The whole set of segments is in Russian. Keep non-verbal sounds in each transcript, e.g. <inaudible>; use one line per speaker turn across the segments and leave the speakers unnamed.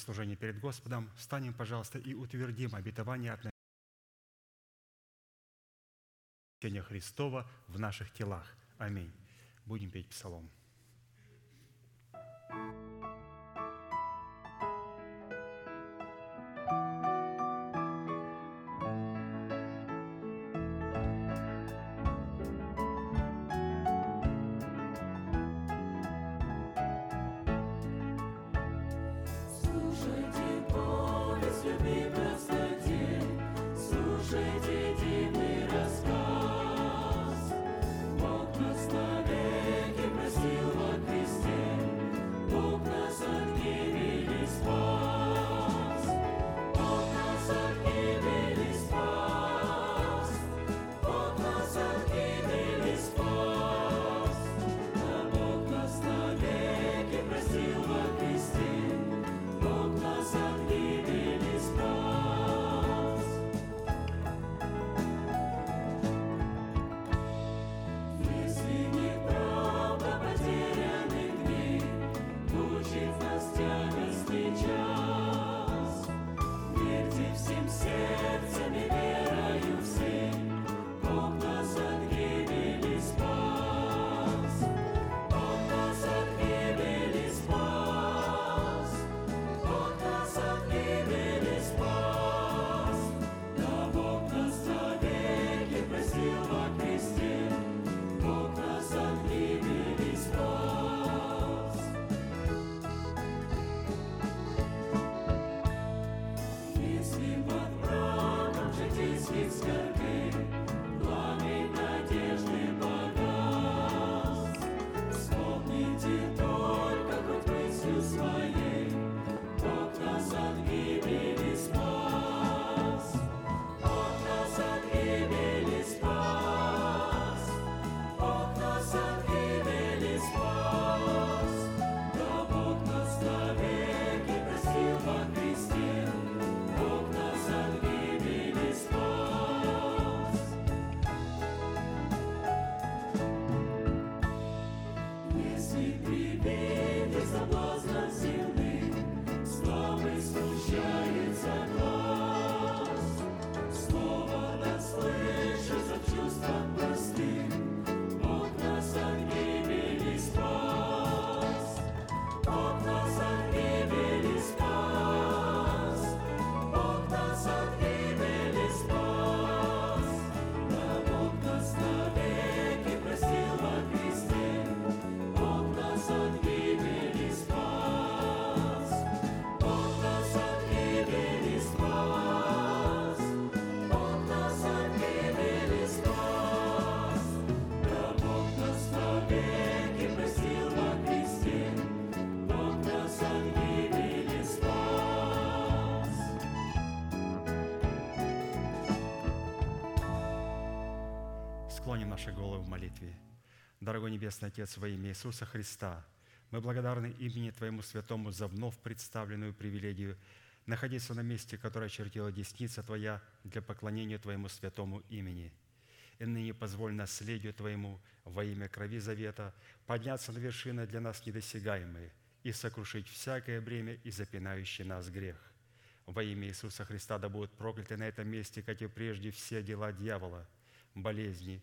служение перед Господом, встанем, пожалуйста, и утвердим обетование от Христова в наших телах. Аминь. Будем петь псалом. Дорогой Небесный Отец, во имя Иисуса Христа, мы благодарны имени Твоему Святому за вновь представленную привилегию находиться на месте, которое очертила десница Твоя для поклонения Твоему святому имени. И ныне позволь наследию Твоему во имя крови завета подняться на вершины для нас недосягаемые и сокрушить всякое бремя и запинающий нас грех. Во имя Иисуса Христа да будут прокляты на этом месте, как и прежде, все дела дьявола, болезни,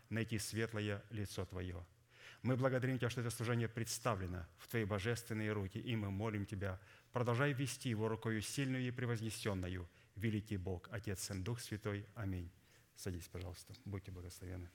найти светлое лицо Твое. Мы благодарим Тебя, что это служение представлено в Твои божественные руки, и мы молим Тебя, продолжай вести его рукою сильную и превознесенную, великий Бог, Отец, Сын, Дух Святой. Аминь. Садись, пожалуйста. Будьте благословены.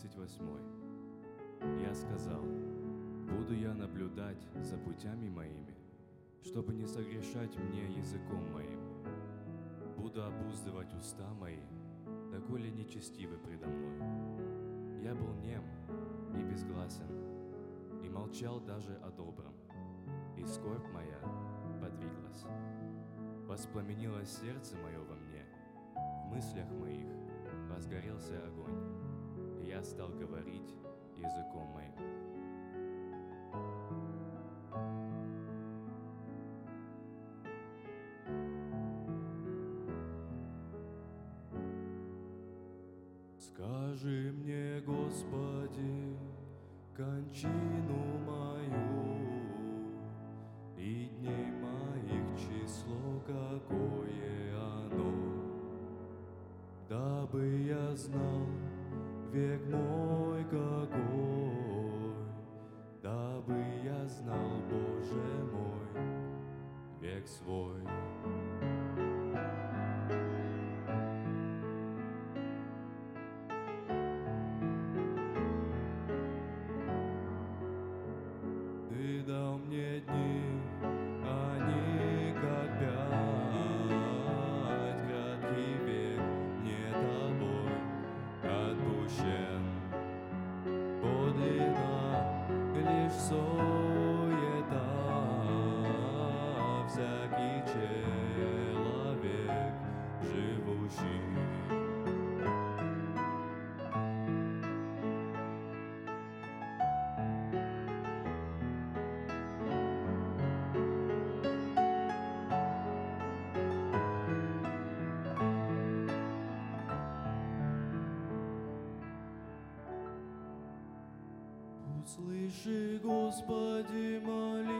38. Я сказал, буду я наблюдать за путями моими, чтобы не согрешать мне языком моим. Буду обуздывать уста мои, доколе нечестивы предо мной. Я был нем и безгласен, и молчал даже о добром, и скорбь моя подвиглась. Воспламенилось сердце мое во мне, в мыслях моих разгорелся огонь, я стал говорить языком моим.
Скажи мне, Господи, кончину Услыши, Господи, молитву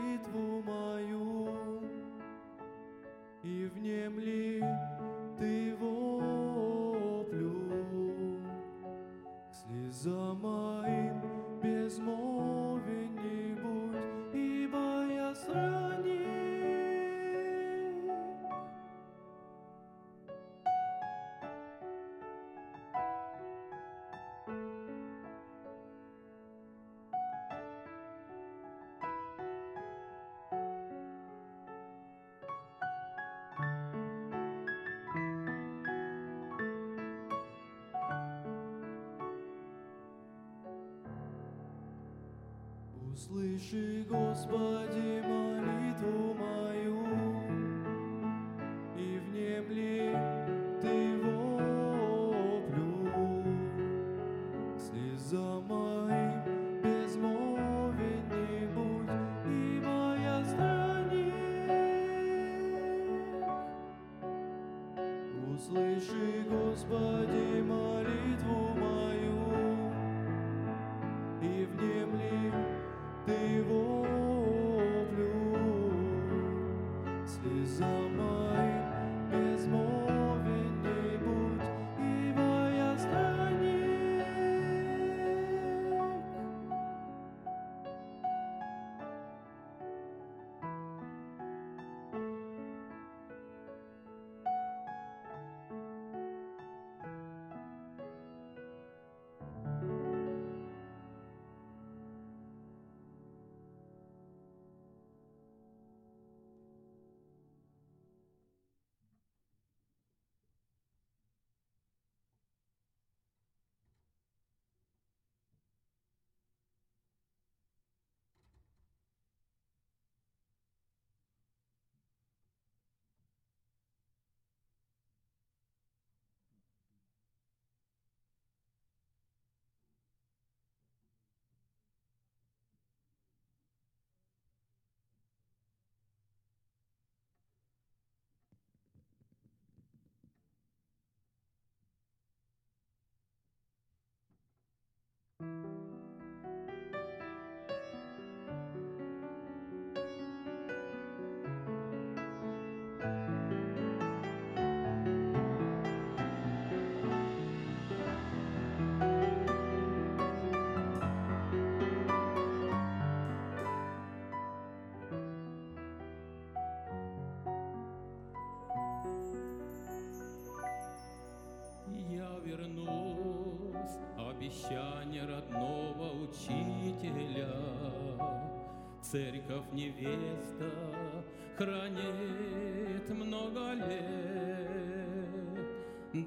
Услыши, Господи, молитву мою,
Церковь невеста хранит много лет.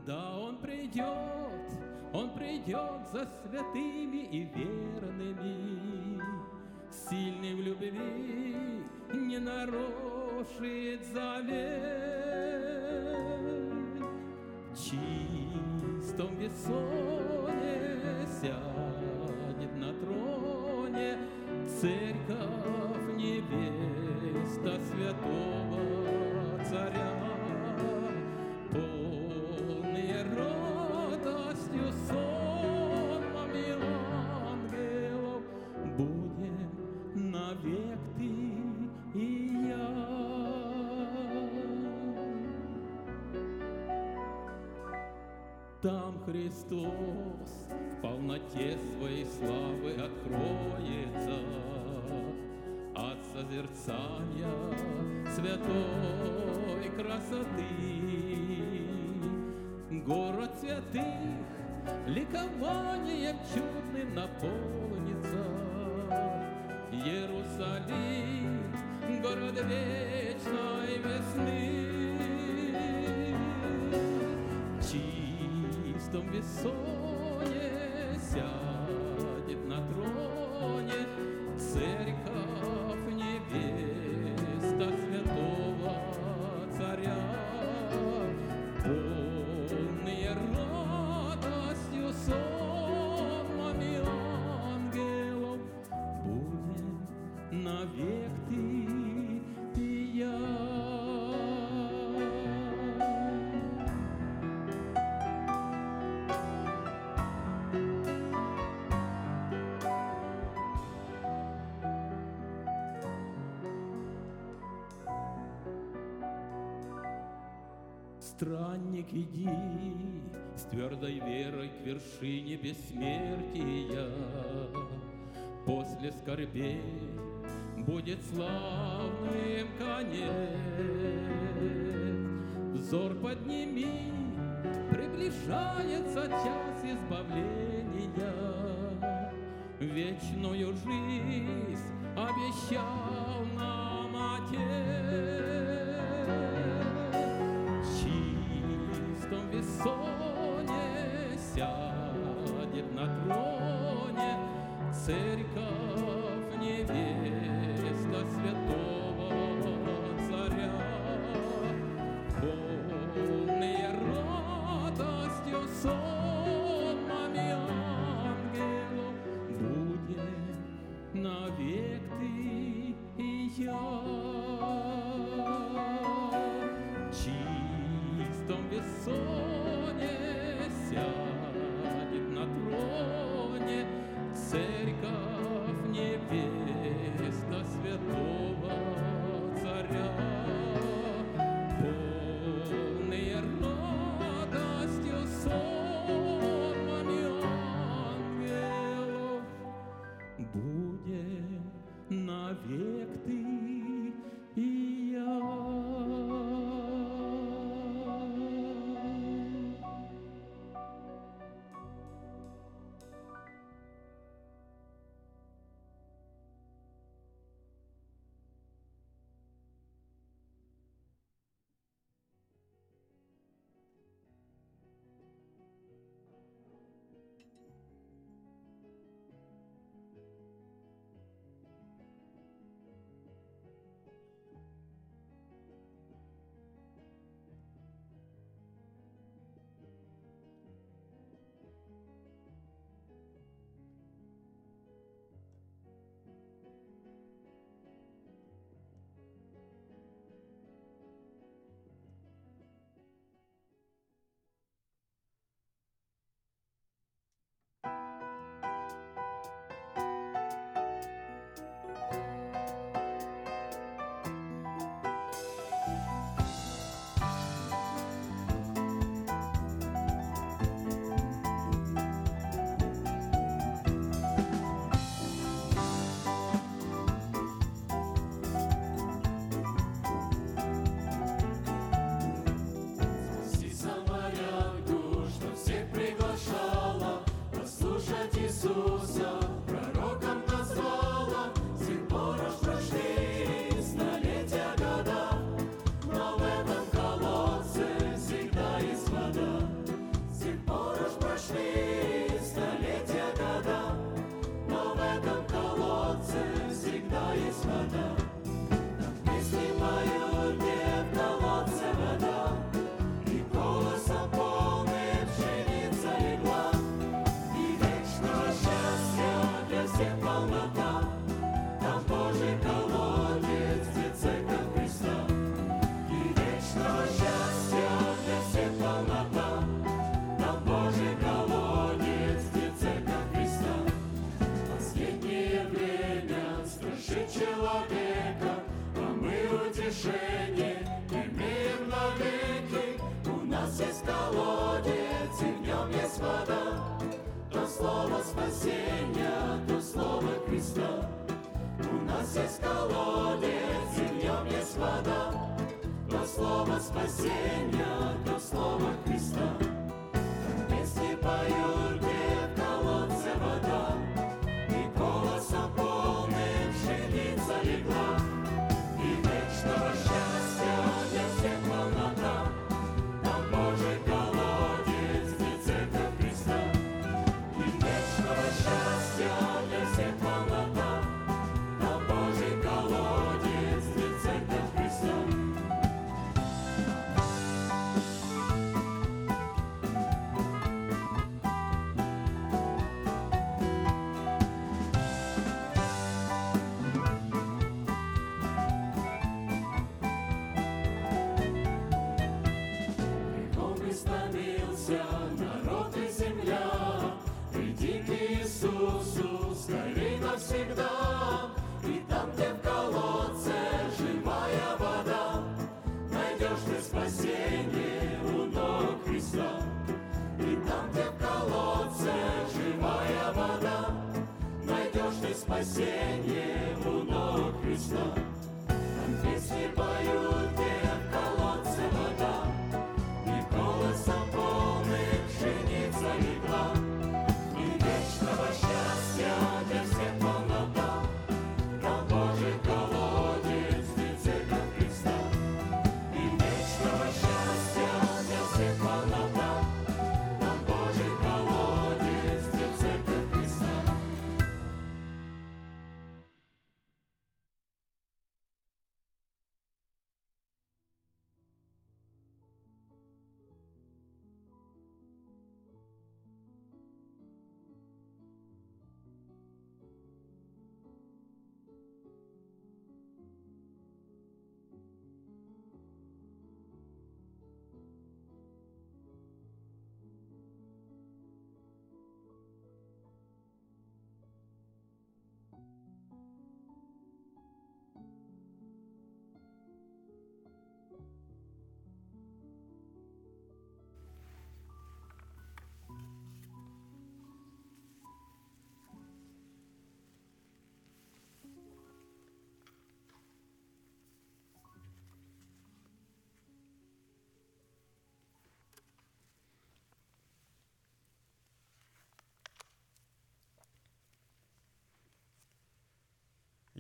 Да, Он придет, Он придет за святыми и верными, Сильный в любви не нарушит завет. В чистом весоне сядет Христос в полноте своей славы откроется от созерцания святой красоты. Город святых ликованием чудным наполнится. Иерусалим, город вечной весны. Чистом весоне сядет на троне Церковь Странник, иди с твердой верой к вершине бессмертия. После скорбей будет славным конец. Взор подними, приближается час избавления. Вечную жизнь обещал нам Отец.
Francis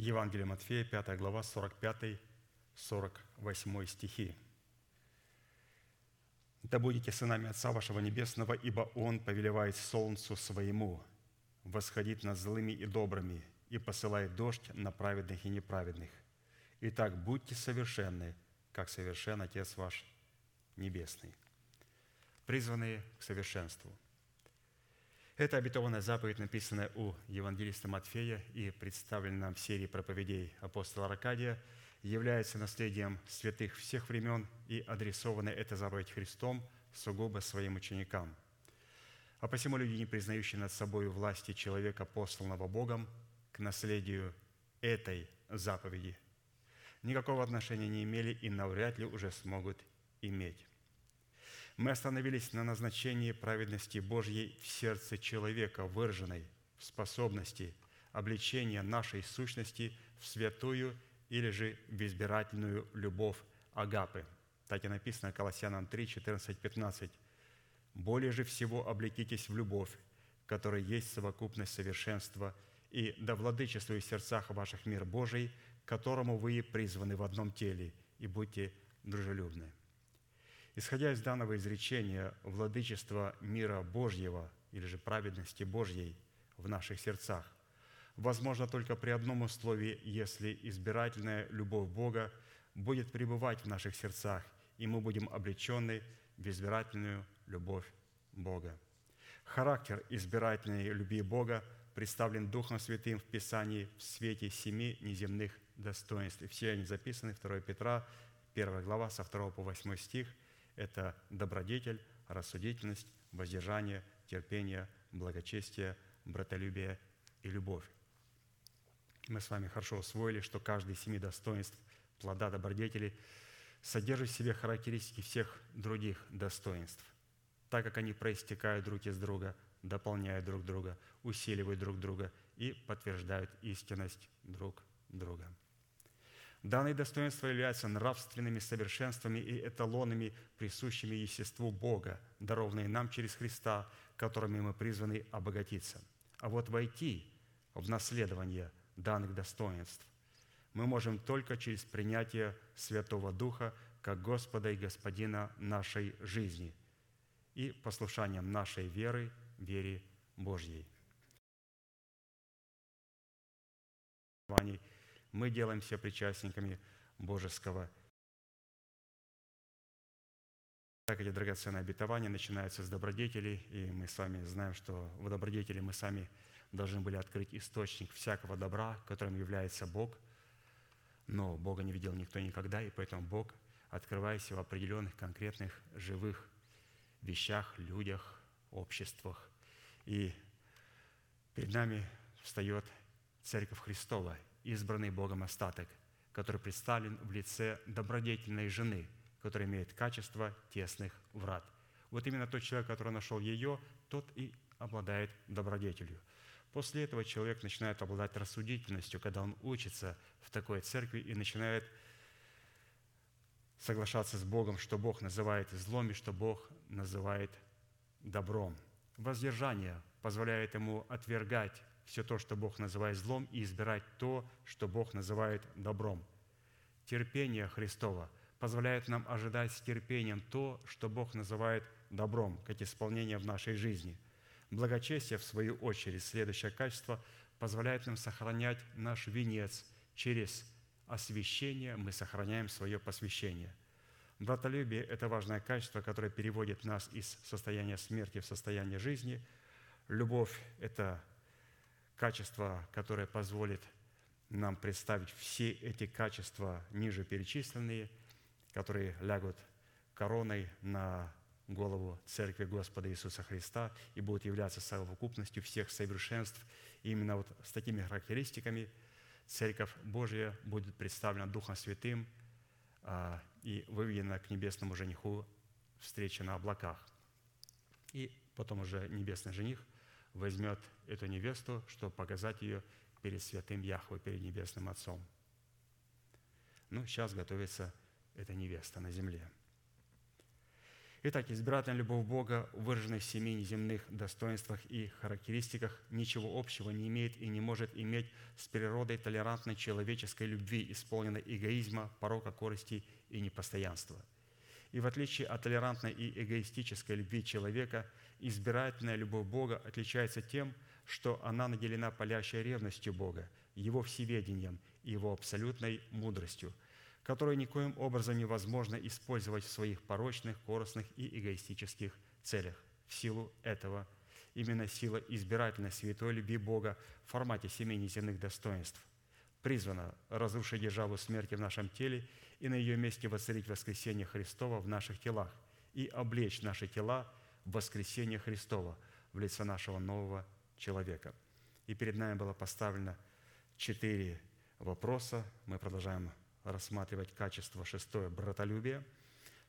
Евангелие Матфея, 5 глава, 45-48 стихи. «Да будете сынами Отца вашего Небесного, ибо Он повелевает солнцу своему восходить над злыми и добрыми и посылает дождь на праведных и неправедных. Итак, будьте совершенны, как совершен Отец ваш Небесный». Призванные к совершенству – эта обетованная заповедь, написанная у евангелиста Матфея и представлена нам в серии проповедей апостола Аркадия, является наследием святых всех времен и адресована эта заповедь Христом сугубо своим ученикам. А посему люди, не признающие над собой власти человека, посланного Богом, к наследию этой заповеди, никакого отношения не имели и навряд ли уже смогут иметь. Мы остановились на назначении праведности Божьей в сердце человека, выраженной в способности обличения нашей сущности в святую или же в избирательную любовь Агапы. Так и написано Колоссянам 3, 14, 15. «Более же всего облекитесь в любовь, которая есть совокупность совершенства, и да владычествует в сердцах ваших мир Божий, которому вы призваны в одном теле, и будьте дружелюбны». Исходя из данного изречения, владычество мира Божьего или же праведности Божьей в наших сердцах возможно только при одном условии, если избирательная любовь Бога будет пребывать в наших сердцах, и мы будем облечены в избирательную любовь Бога. Характер избирательной любви Бога представлен Духом Святым в Писании в свете семи неземных достоинств. И все они записаны 2 Петра, 1 глава, со 2 по 8 стих – это добродетель, рассудительность, воздержание, терпение, благочестие, братолюбие и любовь. Мы с вами хорошо усвоили, что каждый из семи достоинств плода добродетели содержит в себе характеристики всех других достоинств, так как они проистекают друг из друга, дополняют друг друга, усиливают друг друга и подтверждают истинность друг друга. Данные достоинства являются нравственными совершенствами и эталонами, присущими естеству Бога, дарованные нам через Христа, которыми мы призваны обогатиться. А вот войти в наследование данных достоинств мы можем только через принятие Святого Духа как Господа и Господина нашей жизни и послушанием нашей веры, вере Божьей. Мы делаемся причастниками Божеского. Так эти драгоценные обетования начинаются с добродетелей, и мы с вами знаем, что в добродетели мы сами должны были открыть источник всякого добра, которым является Бог. Но Бога не видел никто никогда, и поэтому Бог, открываясь в определенных конкретных живых вещах, людях, обществах. И перед нами встает Церковь Христова, избранный Богом остаток, который представлен в лице добродетельной жены, которая имеет качество тесных врат. Вот именно тот человек, который нашел ее, тот и обладает добродетелью. После этого человек начинает обладать рассудительностью, когда он учится в такой церкви и начинает соглашаться с Богом, что Бог называет злом и что Бог называет добром. Воздержание позволяет ему отвергать все то, что Бог называет злом, и избирать то, что Бог называет добром. Терпение Христова позволяет нам ожидать с терпением то, что Бог называет добром, как исполнение в нашей жизни. Благочестие, в свою очередь, следующее качество, позволяет нам сохранять наш венец через освящение, мы сохраняем свое посвящение. Братолюбие – это важное качество, которое переводит нас из состояния смерти в состояние жизни. Любовь – это качество, которое позволит нам представить все эти качества ниже перечисленные, которые лягут короной на голову Церкви Господа Иисуса Христа и будут являться совокупностью всех совершенств. И именно вот с такими характеристиками Церковь Божья будет представлена Духом Святым а, и выведена к небесному жениху встречи на облаках. И потом уже небесный жених возьмет эту невесту, чтобы показать ее перед святым Яхвой, перед Небесным Отцом. Ну, сейчас готовится эта невеста на земле. Итак, избирательная любовь Бога, выраженная в семи неземных достоинствах и характеристиках, ничего общего не имеет и не может иметь с природой толерантной человеческой любви, исполненной эгоизма, порока, корости и непостоянства – и в отличие от толерантной и эгоистической любви человека, избирательная любовь Бога отличается тем, что она наделена палящей ревностью Бога, Его всеведением и Его абсолютной мудростью, которую никоим образом невозможно использовать в своих порочных, корыстных и эгоистических целях. В силу этого именно сила избирательной святой любви Бога в формате семи неземных достоинств призвана разрушить державу смерти в нашем теле и на ее месте воцарить воскресение Христова в наших телах и облечь наши тела в воскресение Христова в лице нашего нового человека. И перед нами было поставлено четыре вопроса. Мы продолжаем рассматривать качество шестое – братолюбие.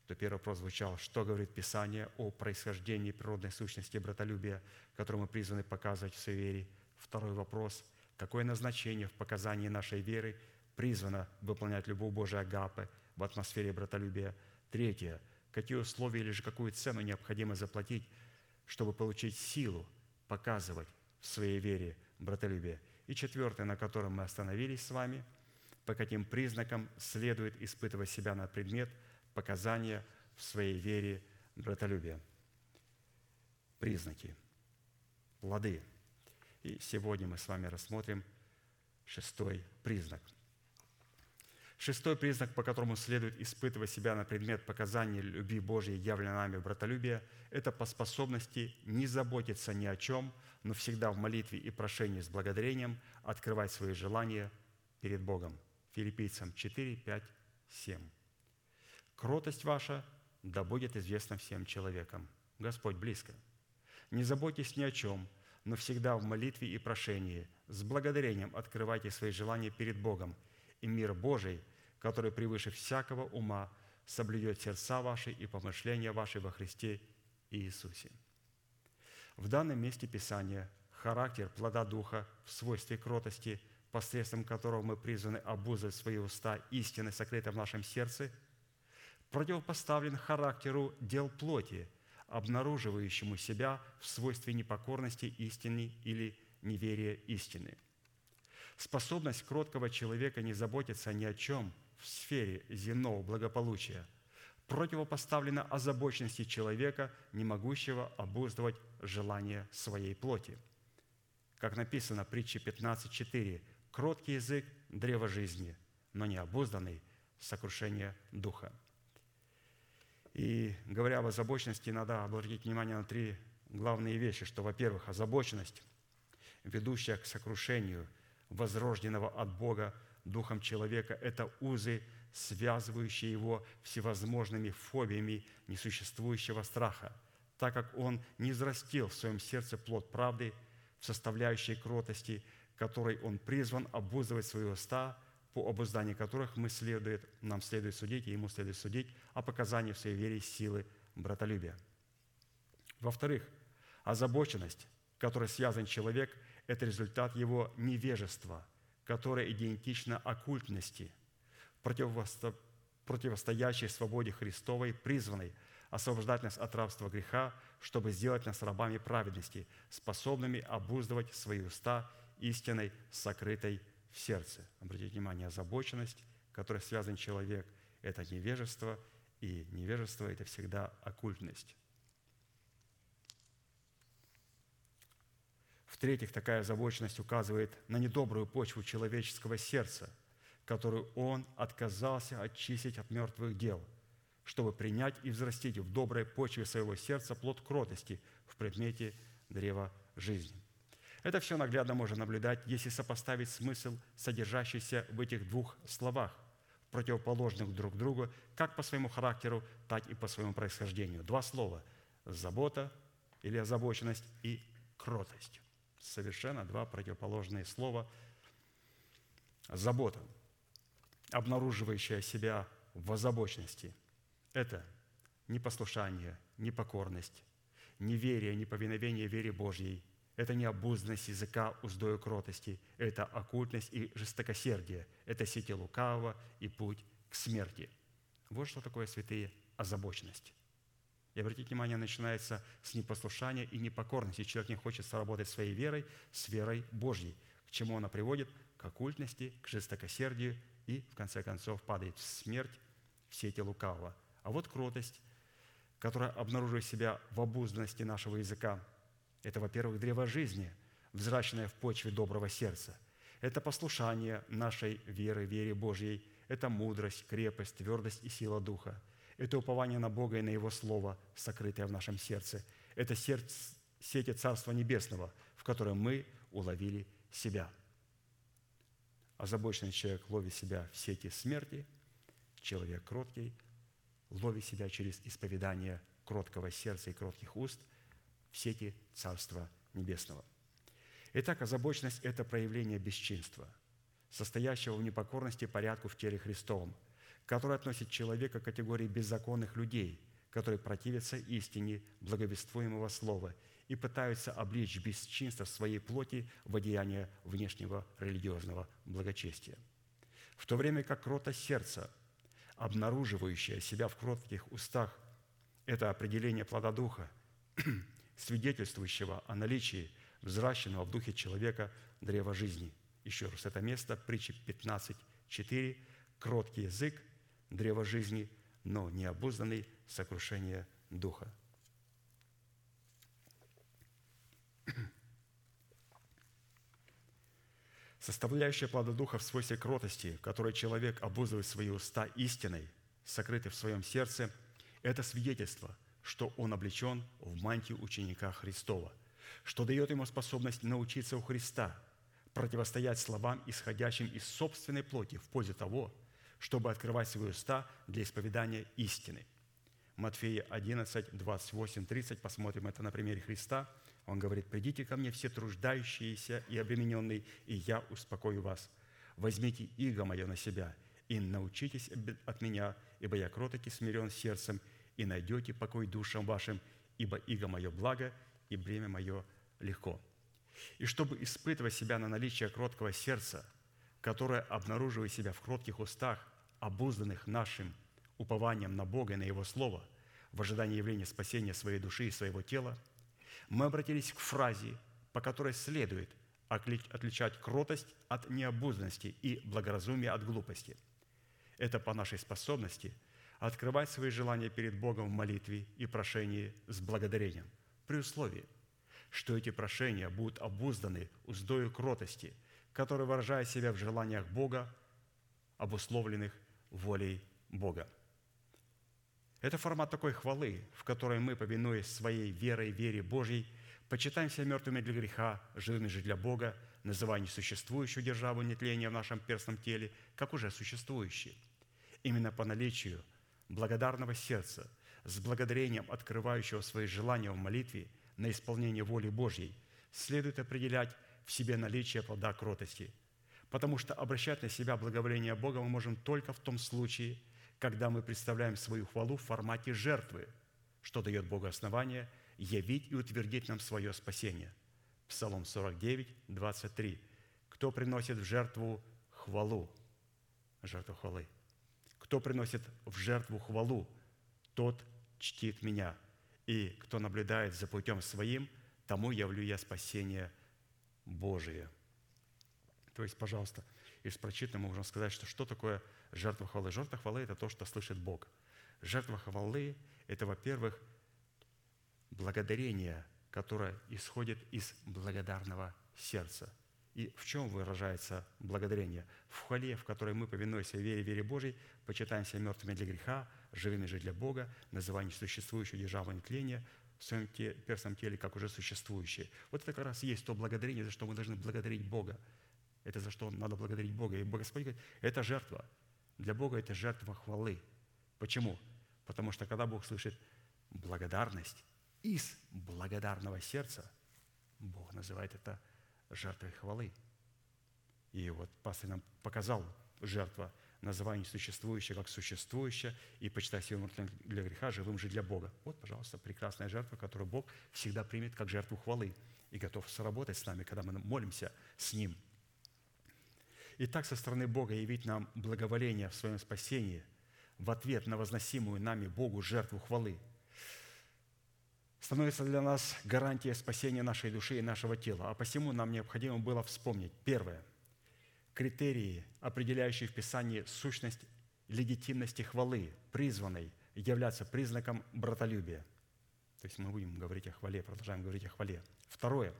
То первый вопрос звучал, что говорит Писание о происхождении природной сущности братолюбия, которую мы призваны показывать в своей вере. Второй вопрос – какое назначение в показании нашей веры призвано выполнять любовь Божия Агапы в атмосфере братолюбия. Третье. Какие условия или же какую цену необходимо заплатить, чтобы получить силу показывать в своей вере братолюбие. И четвертое, на котором мы остановились с вами, по каким признакам следует испытывать себя на предмет показания в своей вере братолюбия. Признаки, плоды – и сегодня мы с вами рассмотрим шестой признак. Шестой признак, по которому следует испытывать себя на предмет показания любви Божьей, явленной нами в братолюбие, это по способности не заботиться ни о чем, но всегда в молитве и прошении с благодарением открывать свои желания перед Богом. Филиппийцам 4, 5, 7. «Кротость ваша да будет известна всем человекам». Господь близко. «Не заботьтесь ни о чем, но всегда в молитве и прошении, с благодарением открывайте свои желания перед Богом, и мир Божий, который превыше всякого ума, соблюдет сердца ваши и помышления ваши во Христе Иисусе. В данном месте Писания характер плода Духа в свойстве кротости посредством которого мы призваны обузать свои уста истины, сокрытой в нашем сердце, противопоставлен характеру дел плоти, обнаруживающему себя в свойстве непокорности истины или неверия истины. Способность кроткого человека не заботиться ни о чем в сфере земного благополучия противопоставлена озабоченности человека, не могущего обуздывать желания своей плоти. Как написано в притче 15.4, «Кроткий язык – древо жизни, но не обузданный – сокрушение духа». И говоря об озабоченности, надо обратить внимание на три главные вещи, что, во-первых, озабоченность, ведущая к сокрушению возрожденного от Бога духом человека, это узы, связывающие его всевозможными фобиями несуществующего страха, так как он не взрастил в своем сердце плод правды в составляющей кротости, которой он призван обуздывать свои уста – по обузданию которых мы следует, нам следует судить, и ему следует судить о показании в своей вере силы братолюбия. Во-вторых, озабоченность, которой связан человек, это результат его невежества, которое идентично оккультности, противостоящей свободе Христовой, призванной освобождать нас от рабства греха, чтобы сделать нас рабами праведности, способными обуздывать свои уста истиной, сокрытой в сердце. Обратите внимание, озабоченность, которой связан человек, это невежество, и невежество – это всегда оккультность. В-третьих, такая озабоченность указывает на недобрую почву человеческого сердца, которую он отказался очистить от мертвых дел, чтобы принять и взрастить в доброй почве своего сердца плод кротости в предмете древа жизни. Это все наглядно можно наблюдать, если сопоставить смысл, содержащийся в этих двух словах, противоположных друг другу, как по своему характеру, так и по своему происхождению. Два слова – забота или озабоченность и кротость. Совершенно два противоположные слова. Забота, обнаруживающая себя в озабоченности – это непослушание, непокорность, неверие, неповиновение вере Божьей – это не обузданность языка уздою кротости, это оккультность и жестокосердие, это сети лукавого и путь к смерти. Вот что такое святые озабоченность. И обратите внимание, начинается с непослушания и непокорности. Человек не хочет сработать своей верой, с верой Божьей. К чему она приводит? К оккультности, к жестокосердию и, в конце концов, падает в смерть в сети лукавого. А вот кротость, которая обнаруживает себя в обузданности нашего языка, это, во-первых, древо жизни, взращенное в почве доброго сердца. Это послушание нашей веры, вере Божьей. Это мудрость, крепость, твердость и сила Духа. Это упование на Бога и на Его Слово, сокрытое в нашем сердце. Это сердце, сети Царства Небесного, в котором мы уловили себя. Озабоченный человек ловит себя в сети смерти, человек кроткий ловит себя через исповедание кроткого сердца и кротких уст – в сети Царства Небесного. Итак, озабоченность – это проявление бесчинства, состоящего в непокорности порядку в теле Христовом, который относит человека к категории беззаконных людей, которые противятся истине благовествуемого слова и пытаются обличь бесчинство своей плоти в одеяние внешнего религиозного благочестия. В то время как кротость сердца, обнаруживающая себя в кротких устах, это определение плода Духа <clears throat> – свидетельствующего о наличии взращенного в духе человека древа жизни. Еще раз, это место притчи 15.4. Кроткий язык, древо жизни, но необузданный сокрушение духа. Составляющая плода духа в свойстве кротости, которой человек обузывает свои уста истиной, сокрытой в своем сердце, это свидетельство – что он облечен в мантию ученика Христова, что дает ему способность научиться у Христа, противостоять словам, исходящим из собственной плоти в пользу того, чтобы открывать свои уста для исповедания истины. Матфея 11, 28, 30, посмотрим это на примере Христа. Он говорит, «Придите ко мне все труждающиеся и обремененные, и я успокою вас. Возьмите иго мое на себя и научитесь от меня, ибо я кроток и смирен сердцем, и найдете покой душам вашим, ибо иго мое благо, и бремя мое легко». И чтобы испытывать себя на наличие кроткого сердца, которая, обнаруживая себя в кротких устах, обузданных нашим упованием на Бога и на Его Слово, в ожидании явления спасения своей души и своего тела, мы обратились к фразе, по которой следует отличать кротость от необузданности и благоразумие от глупости. Это по нашей способности открывать свои желания перед Богом в молитве и прошении с благодарением, при условии, что эти прошения будут обузданы уздою кротости, которая выражает себя в желаниях Бога, обусловленных волей Бога. Это формат такой хвалы, в которой мы, повинуясь своей верой, вере Божьей, почитаем себя мертвыми для греха, живыми же для Бога, называя несуществующую державу нетления в нашем перстном теле, как уже существующие. Именно по наличию благодарного сердца, с благодарением открывающего свои желания в молитве на исполнение воли Божьей, следует определять в себе наличие плода кротости, потому что обращать на себя благоволение Бога мы можем только в том случае, когда мы представляем свою хвалу в формате жертвы, что дает Богу основание явить и утвердить нам свое спасение. Псалом 49, 23. «Кто приносит в жертву хвалу?» Жертву хвалы. «Кто приносит в жертву хвалу, тот чтит меня, и кто наблюдает за путем своим, тому явлю я спасение Божие». То есть, пожалуйста, из прочитанного можем сказать, что что такое жертва хвалы? Жертва хвалы – это то, что слышит Бог. Жертва хвалы – это, во-первых, благодарение, которое исходит из благодарного сердца. И в чем выражается благодарение? В хвале, в которой мы, повинуясь вере, вере Божьей, почитаем себя мертвыми для греха, живыми же для Бога, называя несуществующую державу нетления в своем перстном теле, как уже существующее. Вот это как раз есть то благодарение, за что мы должны благодарить Бога. Это за что надо благодарить Бога. И Господь говорит, это жертва. Для Бога это жертва хвалы. Почему? Потому что когда Бог слышит благодарность из благодарного сердца, Бог называет это жертвой хвалы. И вот пастор нам показал жертва, называние существующее как существующее, и почитай себя мертвым для греха, живым же для Бога. Вот, пожалуйста, прекрасная жертва, которую Бог всегда примет как жертву хвалы и готов сработать с нами, когда мы молимся с Ним – и так со стороны Бога явить нам благоволение в своем спасении в ответ на возносимую нами Богу жертву хвалы становится для нас гарантия спасения нашей души и нашего тела. А посему нам необходимо было вспомнить, первое, критерии, определяющие в Писании сущность легитимности хвалы, призванной являться признаком братолюбия. То есть мы будем говорить о хвале, продолжаем говорить о хвале. Второе,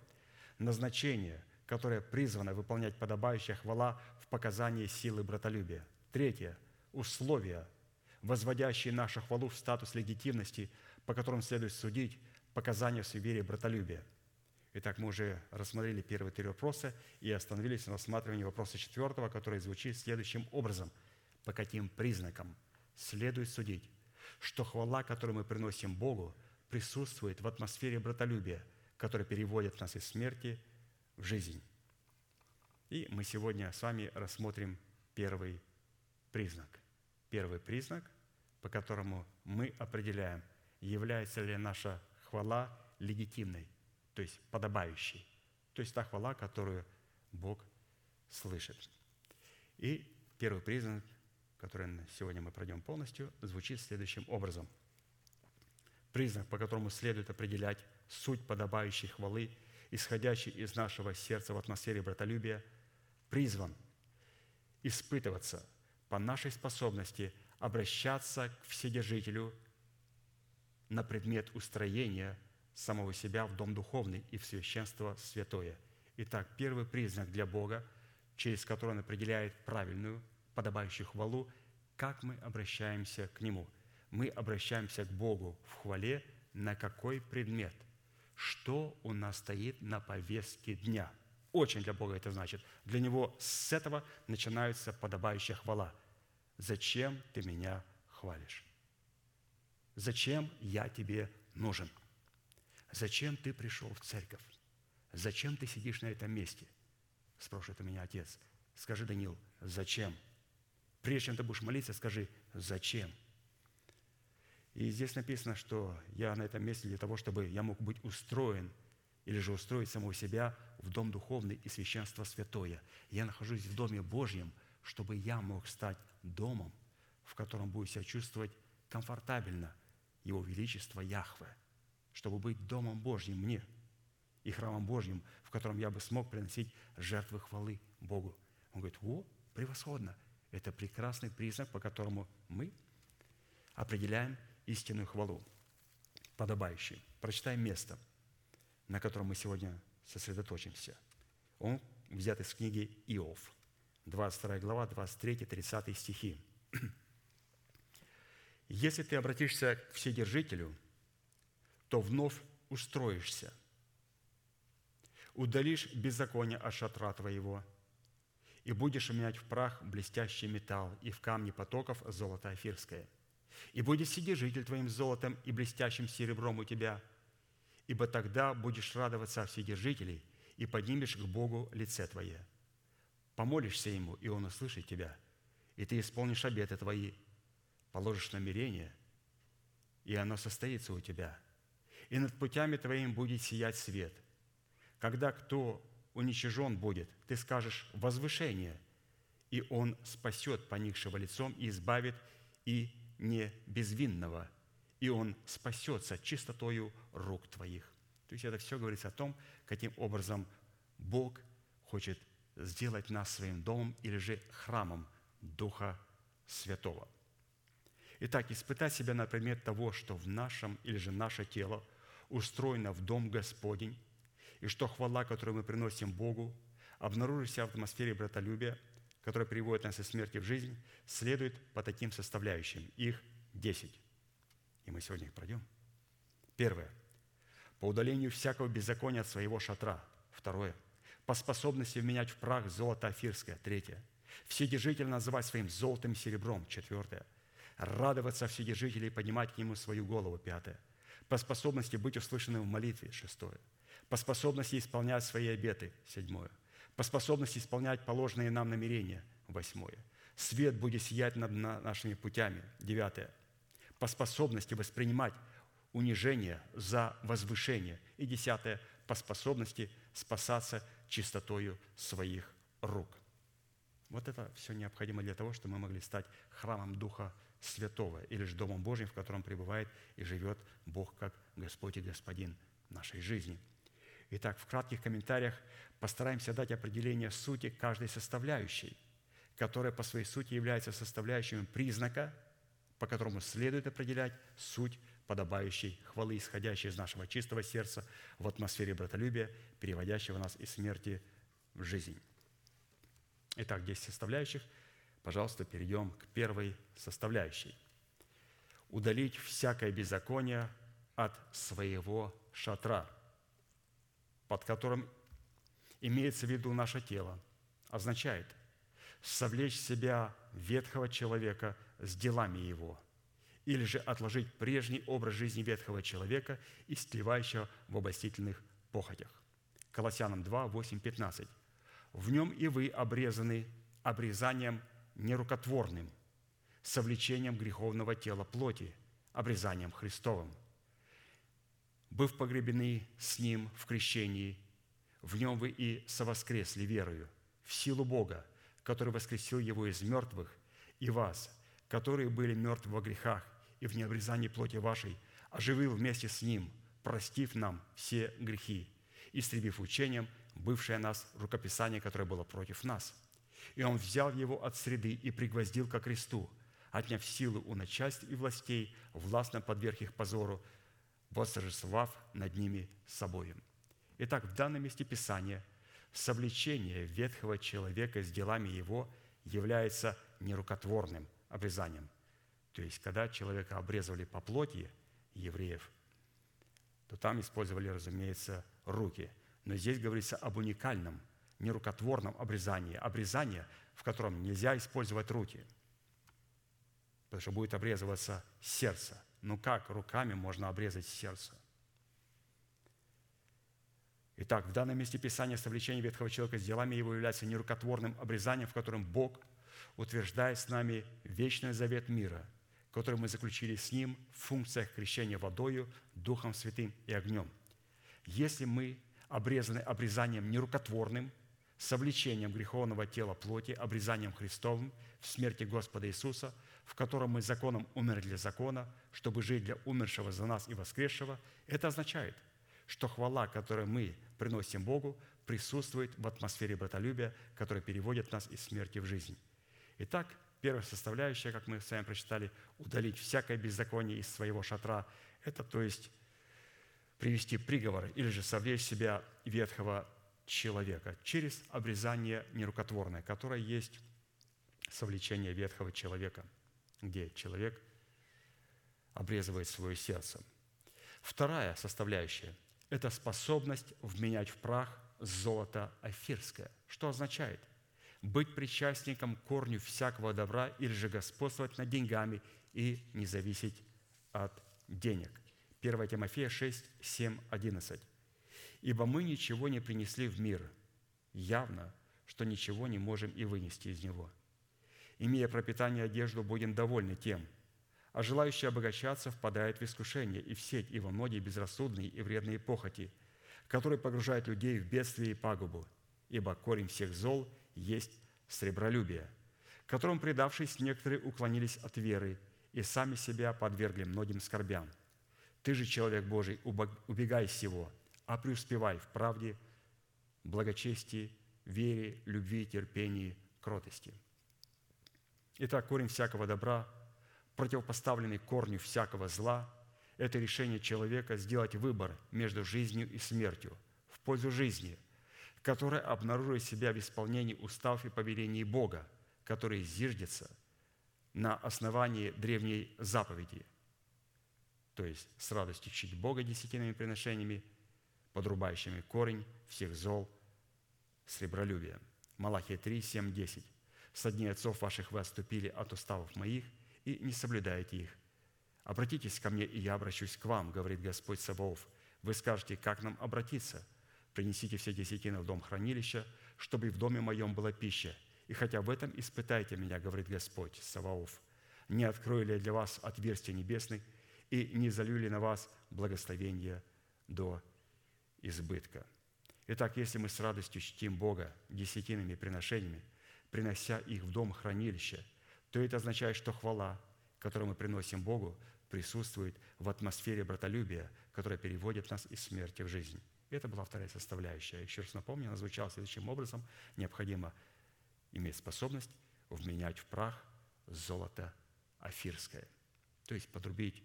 назначение – которая призвана выполнять подобающая хвала в показании силы братолюбия. Третье. Условия, возводящие нашу хвалу в статус легитимности, по которым следует судить показания в вере братолюбия. Итак, мы уже рассмотрели первые три вопроса и остановились на рассматривании вопроса четвертого, который звучит следующим образом. По каким признакам следует судить, что хвала, которую мы приносим Богу, присутствует в атмосфере братолюбия, которая переводит нас из смерти – жизнь. И мы сегодня с вами рассмотрим первый признак. Первый признак, по которому мы определяем, является ли наша хвала легитимной, то есть подобающей, то есть та хвала, которую Бог слышит. И первый признак, который сегодня мы пройдем полностью, звучит следующим образом. Признак, по которому следует определять суть подобающей хвалы – исходящий из нашего сердца в атмосфере братолюбия, призван испытываться по нашей способности обращаться к Вседержителю на предмет устроения самого себя в дом духовный и в священство святое. Итак, первый признак для Бога, через который Он определяет правильную, подобающую хвалу, как мы обращаемся к Нему. Мы обращаемся к Богу в хвале на какой предмет? Что у нас стоит на повестке дня. Очень для Бога это значит. Для Него с этого начинается подобающая хвала. Зачем ты меня хвалишь? Зачем я тебе нужен? Зачем ты пришел в церковь? Зачем ты сидишь на этом месте? Спрашивает у меня отец. Скажи, Данил, зачем? Прежде чем ты будешь молиться, скажи, зачем? И здесь написано, что я на этом месте для того, чтобы я мог быть устроен или же устроить самого себя в дом духовный и священство святое. Я нахожусь в Доме Божьем, чтобы я мог стать домом, в котором буду себя чувствовать комфортабельно Его Величество Яхве, чтобы быть Домом Божьим мне и храмом Божьим, в котором я бы смог приносить жертвы хвалы Богу. Он говорит, о, превосходно. Это прекрасный признак, по которому мы определяем истинную хвалу, подобающую. Прочитаем место, на котором мы сегодня сосредоточимся. Он взят из книги Иов, 22 глава, 23-30 стихи. <clears throat> Если ты обратишься к Вседержителю, то вновь устроишься. Удалишь беззаконие от шатра твоего, и будешь менять в прах блестящий металл и в камни потоков золото афирское. И будет Вседержитель твоим золотом и блестящим серебром у тебя, ибо тогда будешь радоваться о Вседержителе и поднимешь к Богу лице твое. Помолишься Ему, и Он услышит тебя, и ты исполнишь обеты твои, положишь намерение, и оно состоится у тебя. И над путями твоим будет сиять свет. Когда кто уничижен будет, ты скажешь «возвышение», и он спасет поникшего лицом и избавит и не безвинного, и он спасется чистотою рук твоих. То есть это все говорится о том, каким образом Бог хочет сделать нас своим домом или же храмом Духа Святого. Итак, испытать себя на предмет того, что в нашем или же наше тело устроено в Дом Господень, и что хвала, которую мы приносим Богу, обнаружившись в атмосфере братолюбия, которая приводит нас из смерти в жизнь, следует по таким составляющим. Их десять. И мы сегодня их пройдем. Первое. По удалению всякого беззакония от своего шатра. Второе. По способности вменять в прах золото афирское. Третье. Вседержитель называть своим золотом и серебром. Четвертое радоваться вседержителей и поднимать к Нему свою голову. Пятое. По способности быть услышанным в молитве. Шестое. По способности исполнять свои обеты. Седьмое. По способности исполнять положенные нам намерения. Восьмое. Свет будет сиять над нашими путями. Девятое. По способности воспринимать унижение за возвышение. И десятое. По способности спасаться чистотою своих рук. Вот это все необходимо для того, чтобы мы могли стать храмом Духа святого, или же Домом Божьим, в котором пребывает и живет Бог как Господь и Господин нашей жизни. Итак, в кратких комментариях постараемся дать определение сути каждой составляющей, которая по своей сути является составляющим признака, по которому следует определять суть подобающей хвалы, исходящей из нашего чистого сердца в атмосфере братолюбия, переводящего нас из смерти в жизнь. Итак, 10 составляющих – Пожалуйста, перейдем к первой составляющей. Удалить всякое беззаконие от своего шатра, под которым имеется в виду наше тело, означает совлечь себя ветхого человека с делами его, или же отложить прежний образ жизни ветхого человека, истлевающего в обостительных похотях. Колоссянам 2, 8, 15. «В нем и вы обрезаны обрезанием нерукотворным, совлечением греховного тела плоти, обрезанием Христовым. Быв погребены с Ним в крещении, в Нем вы и совоскресли верою, в силу Бога, который воскресил Его из мертвых, и вас, которые были мертвы во грехах и в необрезании плоти вашей, оживил вместе с Ним, простив нам все грехи, истребив учением бывшее нас рукописание, которое было против нас – и он взял его от среды и пригвоздил ко кресту, отняв силы у начальств и властей, властно подверг их позору, восторжествовав над ними собою. Итак, в данном месте Писания совлечение ветхого человека с делами его является нерукотворным обрезанием. То есть, когда человека обрезывали по плоти евреев, то там использовали, разумеется, руки. Но здесь говорится об уникальном – нерукотворном обрезании, обрезание, в котором нельзя использовать руки, потому что будет обрезываться сердце. Ну как руками можно обрезать сердце? Итак, в данном месте Писания совлечение ветхого человека с делами его является нерукотворным обрезанием, в котором Бог утверждает с нами вечный завет мира, который мы заключили с Ним в функциях крещения водою, Духом Святым и огнем. Если мы обрезаны обрезанием нерукотворным, совлечением греховного тела плоти, обрезанием Христовым в смерти Господа Иисуса, в котором мы законом умерли для закона, чтобы жить для умершего за нас и воскресшего, это означает, что хвала, которую мы приносим Богу, присутствует в атмосфере братолюбия, которая переводит нас из смерти в жизнь. Итак, первая составляющая, как мы с вами прочитали, удалить всякое беззаконие из своего шатра, это то есть привести приговор или же совлечь себя ветхого человека через обрезание нерукотворное, которое есть совлечение ветхого человека, где человек обрезывает свое сердце. Вторая составляющая – это способность вменять в прах золото афирское. Что означает? Быть причастником корню всякого добра или же господствовать над деньгами и не зависеть от денег. 1 Тимофея 6, 7, 11. «Ибо мы ничего не принесли в мир, явно, что ничего не можем и вынести из него. Имея пропитание и одежду, будем довольны тем, а желающий обогащаться впадает в искушение и в сеть и во многие безрассудные и вредные похоти – который погружает людей в бедствие и пагубу, ибо корень всех зол есть сребролюбие, которым, предавшись, некоторые уклонились от веры и сами себя подвергли многим скорбям. Ты же, человек Божий, убегай всего, а преуспевай в правде, благочестии, вере, любви, терпении, кротости. Итак, корень всякого добра, противопоставленный корню всякого зла – это решение человека сделать выбор между жизнью и смертью в пользу жизни, которая обнаруживает себя в исполнении устав и повелений Бога, который зиждется на основании древней заповеди, то есть с радостью чтить Бога десятинными приношениями, подрубающими корень всех зол сребролюбия. Малахия 3, 7, 10. «Со дней отцов ваших вы отступили от уставов моих и не соблюдаете их. Обратитесь ко мне, и я обращусь к вам, говорит Господь Саваоф. Вы скажете, как нам обратиться? Принесите все десятины в дом хранилища, чтобы в доме моем была пища. И хотя в этом испытайте меня, говорит Господь Саваоф. Не открою ли я для вас отверстия небесных и не залью ли на вас благословение до избытка? Итак, если мы с радостью чтим Бога десятинными приношениями, принося их в дом хранилища, то это означает, что хвала, которую мы приносим Богу, присутствует в атмосфере братолюбия, которая переводит нас из смерти в жизнь. Это была вторая составляющая. Еще раз напомню, она звучала следующим образом. Необходимо иметь способность вменять в прах золото афирское. То есть подрубить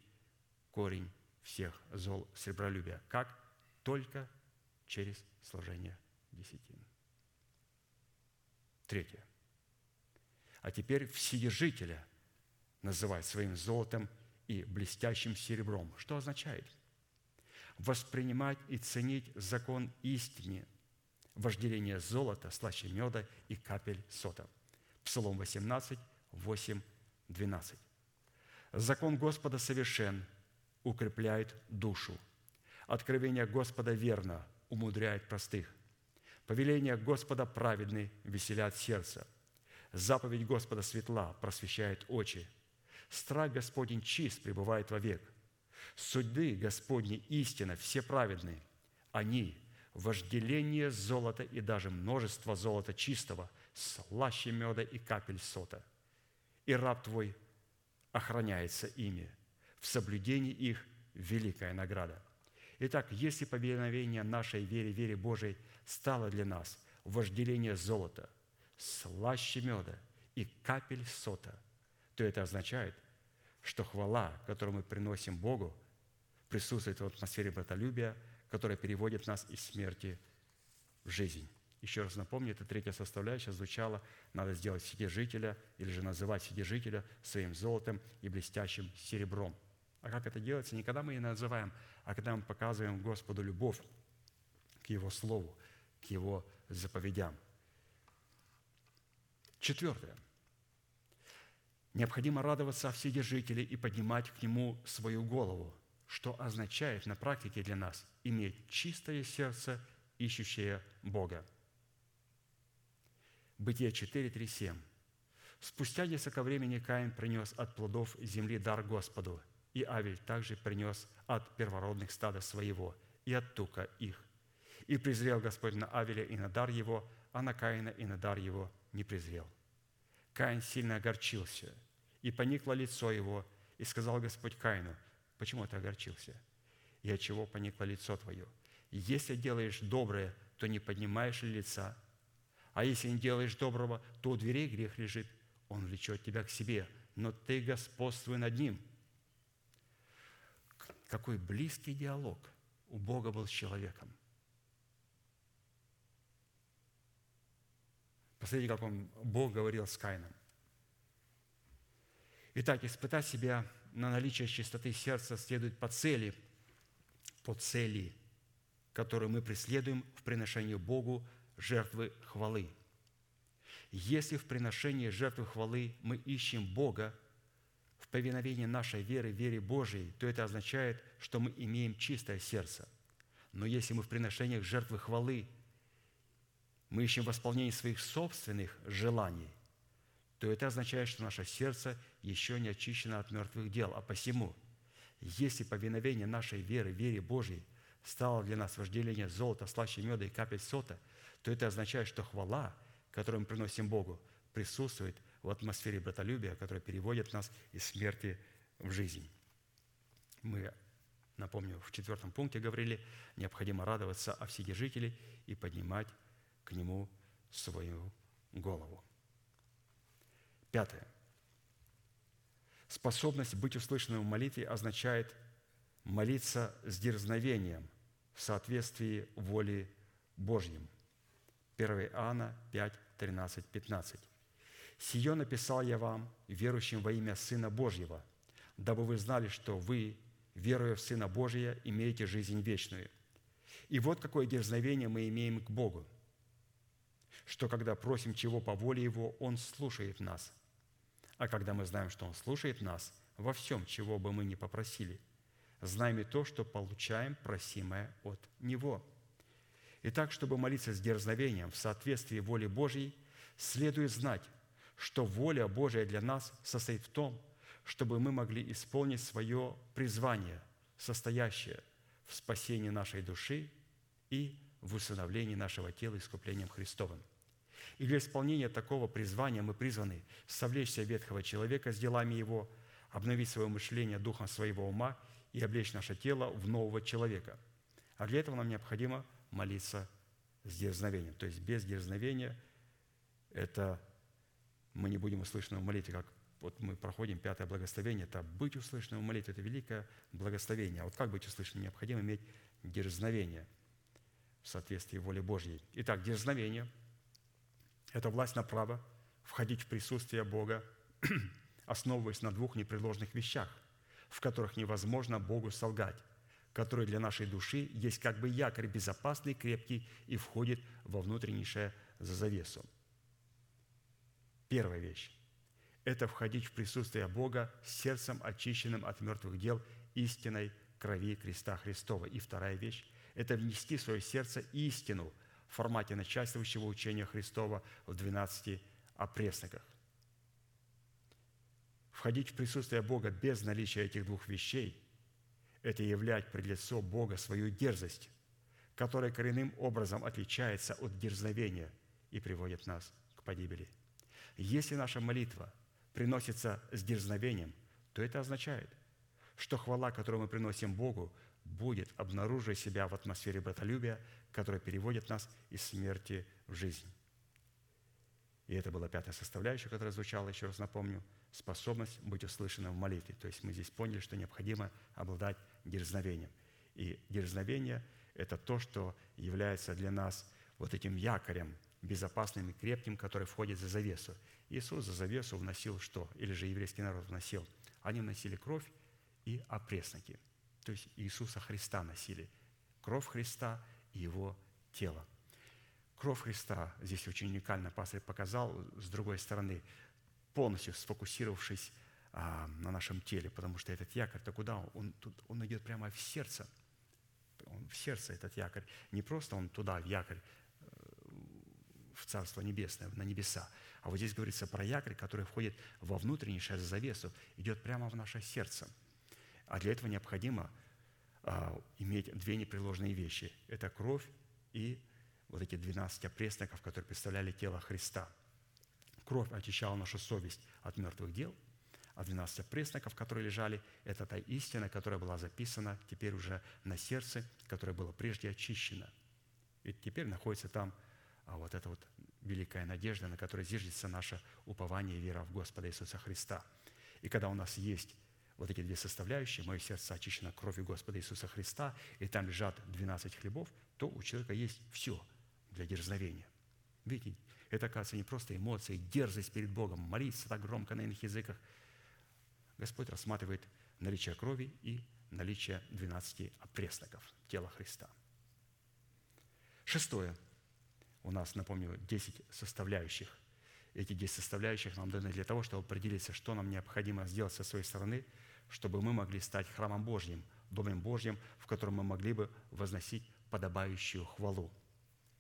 корень всех зол сребролюбия. Как? Только через сложение десятин. Третье. А теперь вседержителя называть своим золотом и блестящим серебром. Что означает? Воспринимать и ценить закон истины, вожделение золота, слаще меда и капель сота. Псалом 18, 8, 12. Закон Господа совершен, укрепляет душу. Откровение Господа верно, умудряет простых. Повеление Господа праведны, веселят сердце. Заповедь Господа светла, просвещает очи – Страх Господень чист, пребывает вовек. Суды Господни истина, все праведны. Они – вожделение золота и даже множество золота чистого, слаще меда и капель сота. И раб Твой охраняется ими. В соблюдении их великая награда. Итак, если повиновение нашей вере, вере Божией стало для нас вожделение золота, слаще меда и капель сота – то это означает, что хвала, которую мы приносим Богу, присутствует в атмосфере братолюбия, которая переводит нас из смерти в жизнь. Еще раз напомню, это третья составляющая звучала, надо сделать вседержителя или же называть вседержителя своим золотом и блестящим серебром. А как это делается? Не когда мы ее называем, а когда мы показываем Господу любовь к Его Слову, к Его заповедям. Четвертое – Необходимо радоваться о Вседержителе и поднимать к Нему свою голову, что означает на практике для нас иметь чистое сердце, ищущее Бога. Бытие 4, 3, 7. Спустя несколько времени Каин принес от плодов земли дар Господу, и Авель также принес от первородных стада своего и от тука их. И презрел Господь на Авеля и на дар его, а на Каина и на дар его не презрел. Каин сильно огорчился, и поникло лицо его, и сказал Господь Каину, почему ты огорчился? И от чего поникло лицо твое? Если делаешь доброе, то не поднимаешь ли лица? А если не делаешь доброго, то у дверей грех лежит. Он влечет тебя к себе, но ты господствуй над ним. Какой близкий диалог у Бога был с человеком. Посмотрите, как он, Бог говорил с Каином. Итак, испытать себя на наличие чистоты сердца следует по цели, по цели, которую мы преследуем в приношении Богу жертвы хвалы. Если в приношении жертвы хвалы мы ищем Бога в повиновении нашей веры, вере Божией, то это означает, что мы имеем чистое сердце. Но если мы в приношениях жертвы хвалы – мы ищем восполнение своих собственных желаний, то это означает, что наше сердце еще не очищено от мертвых дел. А посему, если повиновение нашей веры, вере Божьей, стало для нас вожделение золота, слаще меда и капель сота, то это означает, что хвала, которую мы приносим Богу, присутствует в атмосфере братолюбия, которая переводит нас из смерти в жизнь. Мы, напомню, в четвертом пункте говорили, необходимо радоваться о вседержителе и поднимать к Нему свою голову. Пятое. Способность быть услышанным в молитве означает молиться с дерзновением в соответствии воли Божьим. 1 Иоанна 5, 13, 15. «Сие написал я вам, верующим во имя Сына Божьего, дабы вы знали, что вы, веруя в Сына Божия, имеете жизнь вечную. И вот какое дерзновение мы имеем к Богу – что когда просим чего по воле Его, Он слушает нас. А когда мы знаем, что Он слушает нас во всем, чего бы мы ни попросили, знаем и то, что получаем просимое от Него. Итак, чтобы молиться с дерзновением в соответствии воле Божьей, следует знать, что воля Божия для нас состоит в том, чтобы мы могли исполнить свое призвание, состоящее в спасении нашей души и в усыновлении нашего тела искуплением Христовым. И для исполнения такого призвания мы призваны совлечься ветхого человека с делами его, обновить свое мышление духом своего ума и облечь наше тело в нового человека. А для этого нам необходимо молиться с дерзновением. То есть без дерзновения это мы не будем услышаны в молитве, как вот мы проходим пятое благословение, это быть услышанным в молитве, это великое благословение. А вот как быть услышанным? Необходимо иметь дерзновение в соответствии воле Божьей. Итак, дерзновение – это власть на право входить в присутствие Бога, <clears throat> основываясь на двух непреложных вещах, в которых невозможно Богу солгать, которые для нашей души есть как бы якорь безопасный, крепкий и входит во внутреннейшее за завесу. Первая вещь – это входить в присутствие Бога с сердцем, очищенным от мертвых дел истинной крови креста Христова. И вторая вещь – это внести в свое сердце истину – формате начальствующего учения Христова в 12 опресноках. Входить в присутствие Бога без наличия этих двух вещей – это являть пред лицо Бога свою дерзость, которая коренным образом отличается от дерзновения и приводит нас к погибели. Если наша молитва приносится с дерзновением, то это означает, что хвала, которую мы приносим Богу, будет обнаруживать себя в атмосфере братолюбия, которая переводит нас из смерти в жизнь. И это была пятая составляющая, которая звучала, еще раз напомню, способность быть услышанным в молитве. То есть мы здесь поняли, что необходимо обладать дерзновением. И дерзновение – это то, что является для нас вот этим якорем, безопасным и крепким, который входит за завесу. Иисус за завесу вносил что? Или же еврейский народ вносил? Они вносили кровь и опресноки. То есть Иисуса Христа носили. Кровь Христа и его тело. Кровь Христа здесь очень уникально пастор показал, с другой стороны, полностью сфокусировавшись а, на нашем теле, потому что этот якорь-то куда? Он, тут, он идет прямо в сердце. Он в сердце этот якорь. Не просто он туда, в якорь, э, в Царство Небесное, на небеса. А вот здесь говорится про якорь, который входит во внутреннюю завесу, идет прямо в наше сердце. А для этого необходимо а, иметь две непреложные вещи. Это кровь и вот эти 12 опресноков, которые представляли тело Христа. Кровь очищала нашу совесть от мертвых дел, а 12 опресноков, которые лежали, это та истина, которая была записана теперь уже на сердце, которое было прежде очищено. И теперь находится там а вот эта вот великая надежда, на которой зиждется наше упование и вера в Господа Иисуса Христа. И когда у нас есть вот эти две составляющие, мое сердце очищено кровью Господа Иисуса Христа, и там лежат 12 хлебов, то у человека есть все для дерзновения. Видите, это, оказывается, не просто эмоции, дерзость перед Богом, молиться так громко на иных языках. Господь рассматривает наличие крови и наличие 12 опресноков тела Христа. Шестое. У нас, напомню, 10 составляющих. Эти 10 составляющих нам даны для того, чтобы определиться, что нам необходимо сделать со своей стороны – чтобы мы могли стать храмом Божьим, Домом Божьим, в котором мы могли бы возносить подобающую хвалу.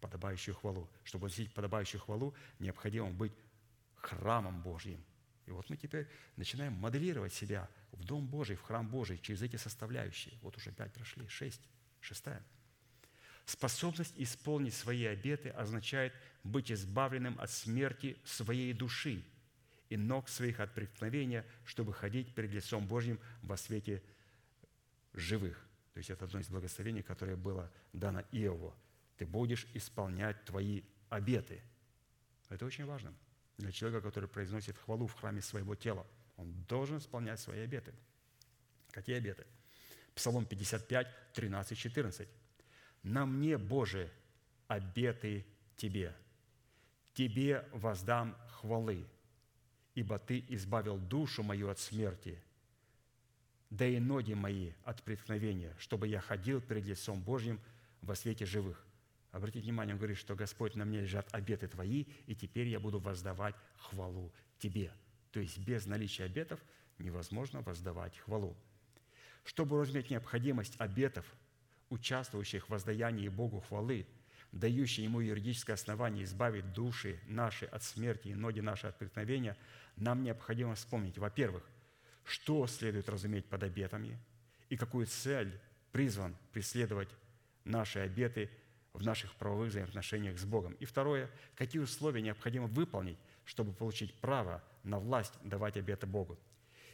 Подобающую хвалу. Чтобы возносить подобающую хвалу, необходимо быть храмом Божьим. И вот мы теперь начинаем моделировать себя в Дом Божий, в храм Божий через эти составляющие. Вот уже пять прошли, шесть, шестая. Способность исполнить свои обеты означает быть избавленным от смерти своей души – и ног своих от преткновения, чтобы ходить перед лицом Божьим во свете живых. То есть это одно из благословений, которое было дано Иову. Ты будешь исполнять твои обеты. Это очень важно для человека, который произносит хвалу в храме своего тела. Он должен исполнять свои обеты. Какие обеты? Псалом 55, 13, 14. «На мне, Боже, обеты Тебе, Тебе воздам хвалы, ибо Ты избавил душу мою от смерти, да и ноги мои от преткновения, чтобы я ходил перед лицом Божьим во свете живых». Обратите внимание, он говорит, что Господь на мне лежат обеты Твои, и теперь я буду воздавать хвалу Тебе. То есть без наличия обетов невозможно воздавать хвалу. Чтобы разуметь необходимость обетов, участвующих в воздаянии Богу хвалы – дающий ему юридическое основание избавить души наши от смерти и ноги наши от преткновения, нам необходимо вспомнить, во-первых, что следует разуметь под обетами и какую цель призван преследовать наши обеты в наших правовых взаимоотношениях с Богом. И второе, какие условия необходимо выполнить, чтобы получить право на власть давать обеты Богу.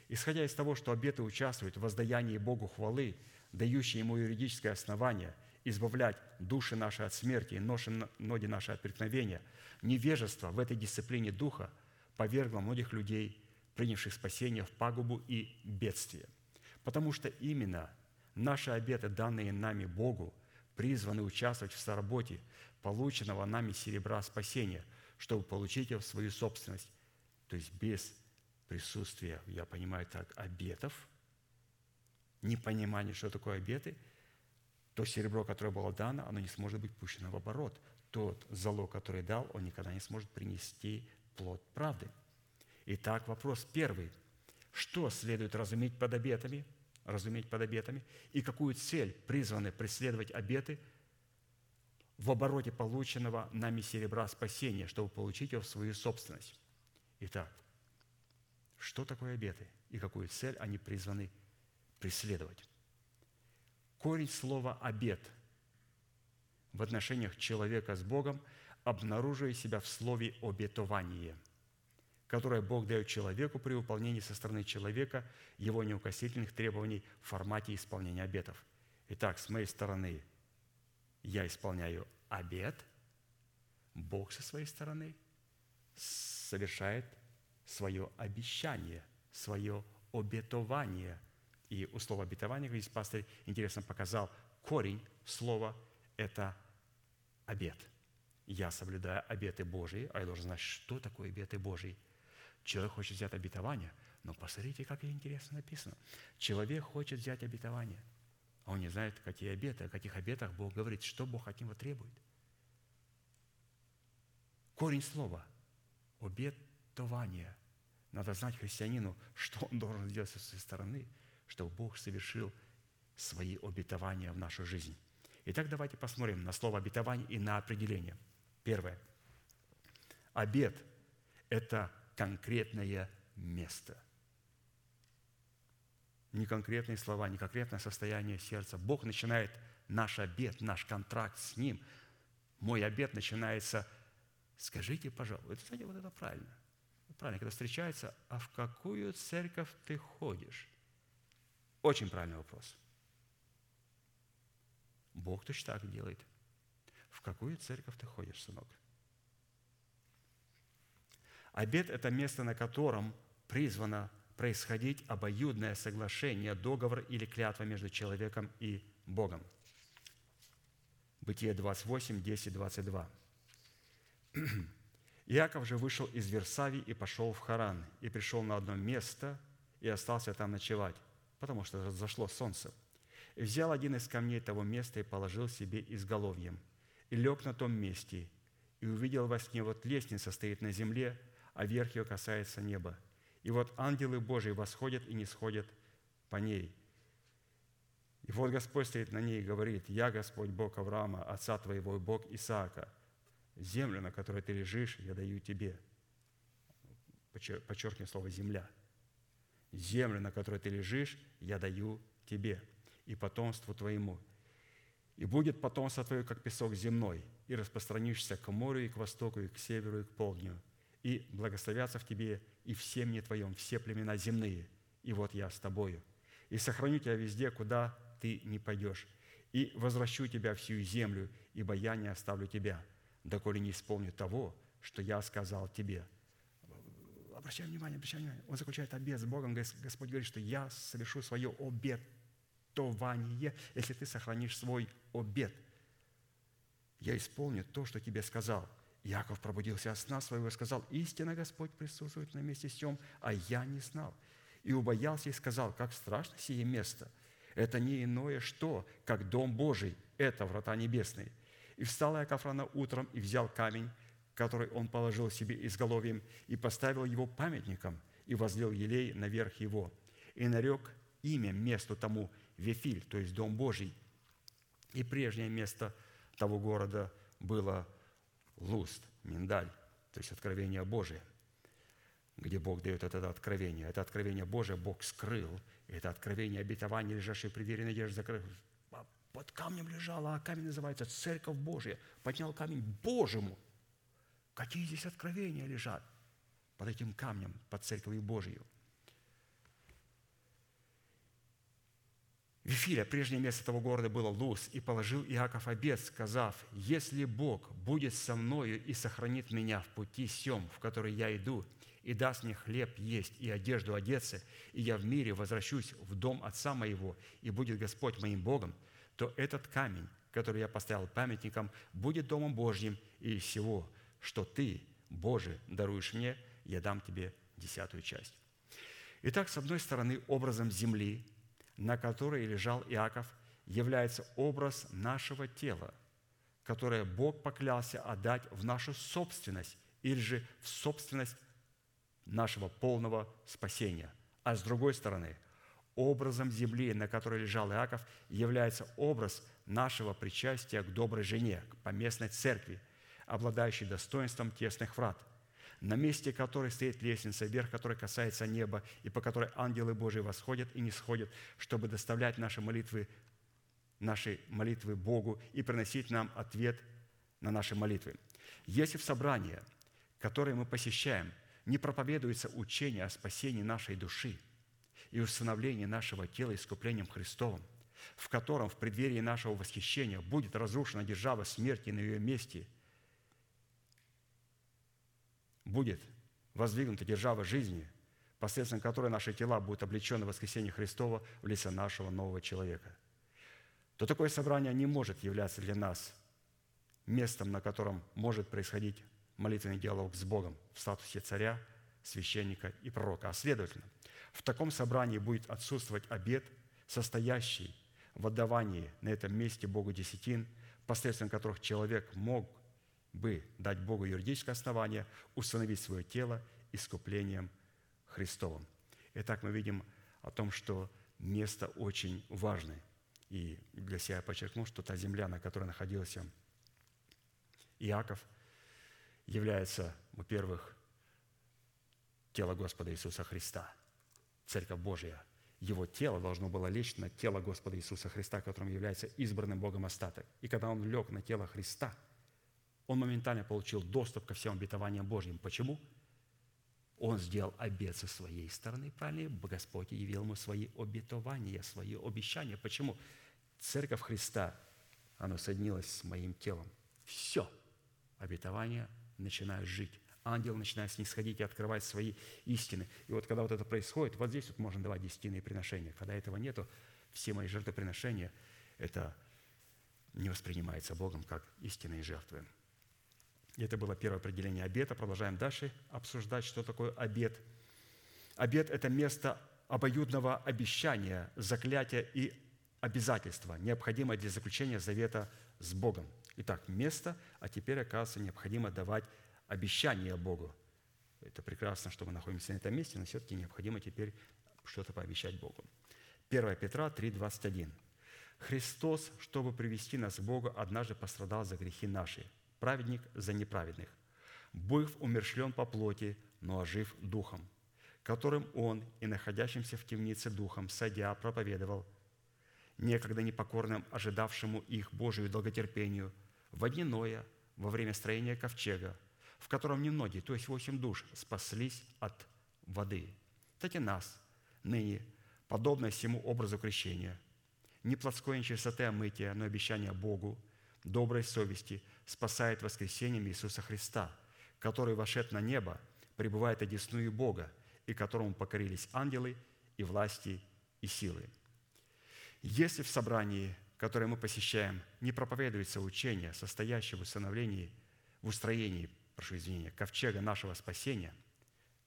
Исходя из того, что обеты участвуют в воздаянии Богу хвалы, дающие Ему юридическое основание – избавлять души наши от смерти и ноги наши от преткновения, невежество в этой дисциплине духа повергло многих людей, принявших спасение, в пагубу и бедствие. Потому что именно наши обеты, данные нами Богу, призваны участвовать в соработе полученного нами серебра спасения, чтобы получить его в свою собственность. То есть без присутствия, я понимаю так, обетов, непонимания, что такое обеты – то серебро, которое было дано, оно не сможет быть пущено в оборот. Тот залог, который дал, он никогда не сможет принести плод правды. Итак, вопрос первый. Что следует разуметь под обетами? Разуметь под обетами. И какую цель призваны преследовать обеты в обороте полученного нами серебра спасения, чтобы получить его в свою собственность? Итак, что такое обеты и какую цель они призваны преследовать? Корень слова «обет» в отношениях человека с Богом обнаруживает себя в слове «обетование», которое Бог дает человеку при выполнении со стороны человека его неукосительных требований в формате исполнения обетов. Итак, с моей стороны я исполняю обет, Бог со своей стороны совершает свое обещание, свое обетование – и у слова обетование, здесь пастор интересно показал, корень слова – это обет. Я соблюдаю обеты Божьи, а я должен знать, что такое обеты Божьи. Человек хочет взять обетование, но посмотрите, как интересно написано. Человек хочет взять обетование, а он не знает, какие обеты, о каких обетах Бог говорит, что Бог от него требует. Корень слова – обетование. Надо знать христианину, что он должен сделать со своей стороны – чтобы Бог совершил свои обетования в нашу жизнь. Итак, давайте посмотрим на слово обетование и на определение. Первое. Обет – это конкретное место. Не конкретные слова, не конкретное состояние сердца. Бог начинает наш обет, наш контракт с Ним Мой обед начинается Скажите, пожалуйста, знаете, вот это правильно. Правильно, когда встречается, а в какую церковь ты ходишь? Очень правильный вопрос. Бог точно так делает. В какую церковь ты ходишь, сынок? Обед – это место, на котором призвано происходить обоюдное соглашение, договор или клятва между человеком и Богом. Бытие 28, 10, 22. Иаков же вышел из Версави и пошел в Харан, и пришел на одно место и остался там ночевать, потому что зашло солнце. И взял один из камней того места и положил себе изголовьем, и лег на том месте, и увидел во сне, вот лестница стоит на земле, а верх ее касается неба. И вот ангелы Божии восходят и не сходят по ней. И вот Господь стоит на ней и говорит, «Я Господь Бог Авраама, отца твоего и Бог Исаака, Землю, на которой ты лежишь, я даю тебе. Подчеркиваю слово «земля». Землю, на которой ты лежишь, я даю тебе и потомству твоему. И будет потомство твое, как песок земной, и распространишься к морю, и к востоку, и к северу, и к полдню. И благословятся в тебе и в семье твоем все племена земные. И вот я с тобою. И сохраню тебя везде, куда ты не пойдешь. И возвращу тебя всю землю, ибо я не оставлю тебя, доколе не исполню того, что я сказал тебе». Обращай внимание, обращай внимание. Он заключает обет с Богом. Господь говорит, что я совершу свое обетование, если ты сохранишь свой обет. Я исполню то, что тебе сказал. Яков пробудился от сна своего и сказал, «Истинно Господь присутствует на месте сем, а я не знал». И убоялся и сказал, «Как страшно сие место! Это не иное что, как Дом Божий, это врата небесные». И встал Иаков рано утром и взял камень, который он положил себе изголовьем, и поставил его памятником, и возлил елей наверх его. И нарек имя месту тому Вефиль, то есть Дом Божий. И прежнее место того города было Луст, Миндаль, то есть откровение Божие, где Бог дает это откровение. Это откровение Божие Бог скрыл, это откровение обетования, лежащее при двери надежды, под камнем лежала, а камень называется Церковь Божия. Поднял камень Божьему. Какие здесь откровения лежат под этим камнем, под Церковью Божию? Вифиля, прежнее место того города было Луз, и положил Иаков обед, сказав, «Если Бог будет со мною и сохранит меня в пути сем, в который я иду, и даст мне хлеб есть и одежду одеться, и я в мире возвращусь в дом отца моего, и будет Господь моим Богом, то этот камень, который я поставил памятником, будет Домом Божьим, и всего, что ты, Боже, даруешь мне, я дам тебе десятую часть. Итак, с одной стороны, образом земли, на которой лежал Иаков, является образ нашего тела, которое Бог поклялся отдать в нашу собственность или же в собственность нашего полного спасения. А с другой стороны, Образом земли, на которой лежал Иаков, является образ нашего причастия к доброй жене, к поместной церкви, обладающей достоинством тесных врат, на месте которой стоит лестница, верх которой касается неба, и по которой ангелы Божии восходят и не сходят, чтобы доставлять наши молитвы, наши молитвы Богу и приносить нам ответ на наши молитвы. Если в собрание, которое мы посещаем, не проповедуется учение о спасении нашей души – и установление нашего тела искуплением Христовым, в котором в преддверии нашего восхищения будет разрушена держава смерти на ее месте, будет воздвигнута держава жизни, посредством которой наши тела будут облечены в воскресение Христова в лице нашего нового человека, то такое собрание не может являться для нас местом, на котором может происходить молитвенный диалог с Богом в статусе царя, священника и пророка. А следовательно, в таком собрании будет отсутствовать обед, состоящий в отдавании на этом месте Богу десятин, посредством которых человек мог бы дать Богу юридическое основание, установить свое тело искуплением Христовым. Итак, мы видим о том, что место очень важное. И для себя я подчеркнул, что та земля, на которой находился Иаков, является, во-первых, тело Господа Иисуса Христа – Церковь Божия. Его тело должно было лечь на тело Господа Иисуса Христа, которым является избранным Богом остаток. И когда он лег на тело Христа, Он моментально получил доступ ко всем обетованиям Божьим. Почему? Он сделал обет со своей стороны, правильно? Господь явил ему свои обетования, свои обещания. Почему? Церковь Христа, она соединилась с моим телом. Все. Обетования начинают жить. Ангел начинает снисходить и открывать свои истины. И вот когда вот это происходит, вот здесь вот можно давать десятины приношения. Когда этого нету, все мои жертвоприношения, это не воспринимается Богом как истинные жертвы. И это было первое определение обета. Продолжаем дальше обсуждать, что такое обет. Обет – это место обоюдного обещания, заклятия и обязательства, необходимое для заключения завета с Богом. Итак, место, а теперь, оказывается, необходимо давать обещание Богу. Это прекрасно, что мы находимся на этом месте, но все-таки необходимо теперь что-то пообещать Богу. 1 Петра 3, 21. «Христос, чтобы привести нас к Богу, однажды пострадал за грехи наши, праведник за неправедных, быв умершлен по плоти, но ожив духом, которым он и находящимся в темнице духом, садя, проповедовал, некогда непокорным, ожидавшему их Божию долготерпению, в дни Ноя, во время строения ковчега, в котором немногие, то есть восемь душ, спаслись от воды. Так и нас, ныне, подобно всему образу крещения, не плотской нечистоты омытия, но обещание Богу, доброй совести – спасает воскресением Иисуса Христа, который вошед на небо, пребывает одесную Бога, и которому покорились ангелы и власти и силы. Если в собрании, которое мы посещаем, не проповедуется учение, состоящее в установлении, в устроении, прошу извинения, ковчега нашего спасения,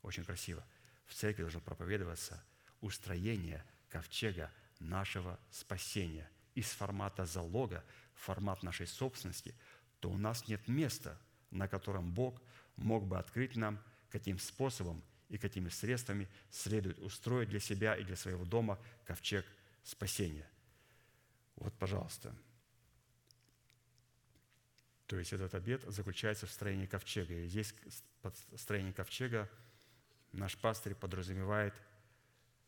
очень красиво, в церкви должно проповедоваться устроение ковчега нашего спасения из формата залога формат нашей собственности – то у нас нет места, на котором Бог мог бы открыть нам, каким способом и какими средствами следует устроить для себя и для своего дома ковчег спасения. Вот, пожалуйста. То есть этот обед заключается в строении ковчега. И здесь под строением ковчега наш пастырь подразумевает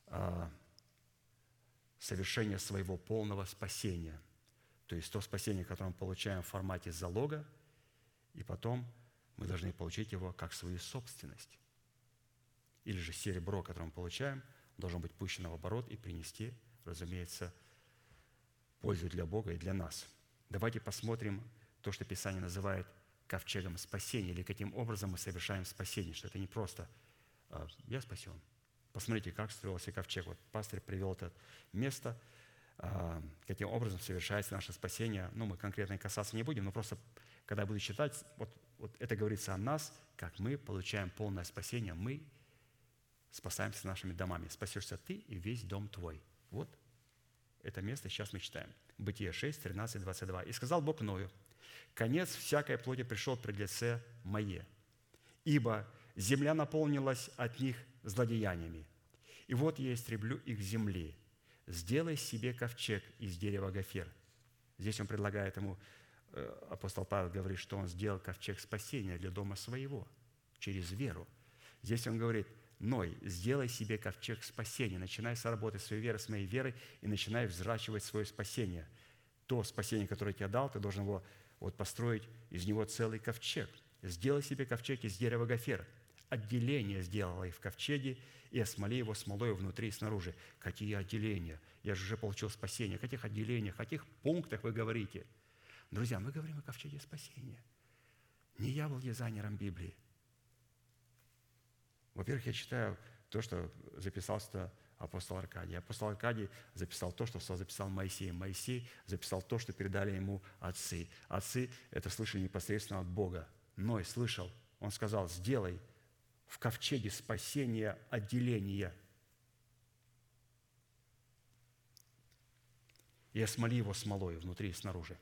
а, совершение своего полного спасения – то есть то спасение, которое мы получаем в формате залога, и потом мы должны получить его как свою собственность. Или же серебро, которое мы получаем, должно быть пущено в оборот и принести, разумеется, пользу для Бога и для нас. Давайте посмотрим то, что Писание называет ковчегом спасения, или каким образом мы совершаем спасение, что это не просто «А, «я спасен». Посмотрите, как строился ковчег. Вот пастор привел это место – каким образом совершается наше спасение. Ну, мы конкретно касаться не будем, но просто, когда я буду читать, вот, вот это говорится о нас, как мы получаем полное спасение, мы спасаемся нашими домами. Спасешься ты и весь дом твой. Вот это место сейчас мы читаем. Бытие 6, 13, 22. «И сказал Бог Ною, конец всякой плоти пришел пред лице мое, ибо земля наполнилась от них злодеяниями. И вот я истреблю их земли, сделай себе ковчег из дерева гофер. Здесь он предлагает ему, э, апостол Павел говорит, что он сделал ковчег спасения для дома своего через веру. Здесь он говорит, Ной, сделай себе ковчег спасения, начинай с работы своей веры, с моей веры, и начинай взращивать свое спасение. То спасение, которое я тебе дал, ты должен его вот построить из него целый ковчег. Сделай себе ковчег из дерева гофер. Отделение сделала в ковчеге, и осмоли его смолою внутри и снаружи. Какие отделения? Я же уже получил спасение. О каких отделениях, о каких пунктах вы говорите? Друзья, мы говорим о ковчеге спасения. Не я был дизайнером Библии. Во-первых, я читаю то, что записал апостол Аркадий. Апостол Аркадий записал то, что записал Моисей. Моисей записал то, что передали ему отцы. Отцы это слышали непосредственно от Бога. Ной слышал, он сказал, сделай в ковчеге спасения отделения. И осмоли его смолой внутри и снаружи.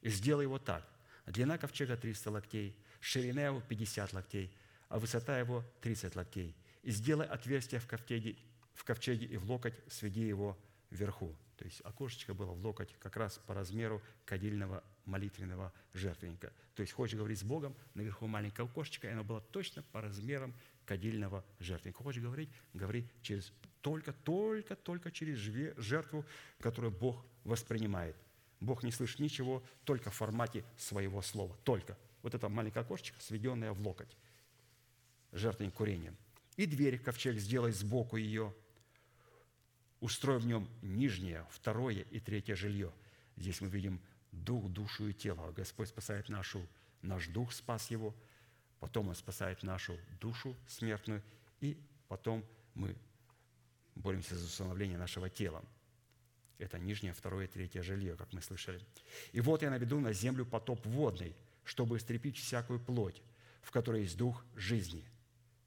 И сделай его так. Длина ковчега 300 локтей, ширина его 50 локтей, а высота его 30 локтей. И сделай отверстие в ковчеге, в ковчеге и в локоть сведи его вверху. То есть окошечко было в локоть как раз по размеру кадильного молитвенного жертвенника. То есть хочешь говорить с Богом, наверху маленькое окошечко, и оно было точно по размерам кадильного жертвенника. Хочешь говорить, говори через только, только, только через жертву, которую Бог воспринимает. Бог не слышит ничего, только в формате своего слова. Только. Вот это маленькое окошечко, сведенное в локоть, жертвенник курением. И дверь ковчег сделай сбоку ее, устрой в нем нижнее, второе и третье жилье. Здесь мы видим дух, душу и тело. Господь спасает нашу, наш дух спас его, потом Он спасает нашу душу смертную, и потом мы боремся за установление нашего тела. Это нижнее, второе, третье жилье, как мы слышали. «И вот я наведу на землю потоп водный, чтобы истрепить всякую плоть, в которой есть дух жизни».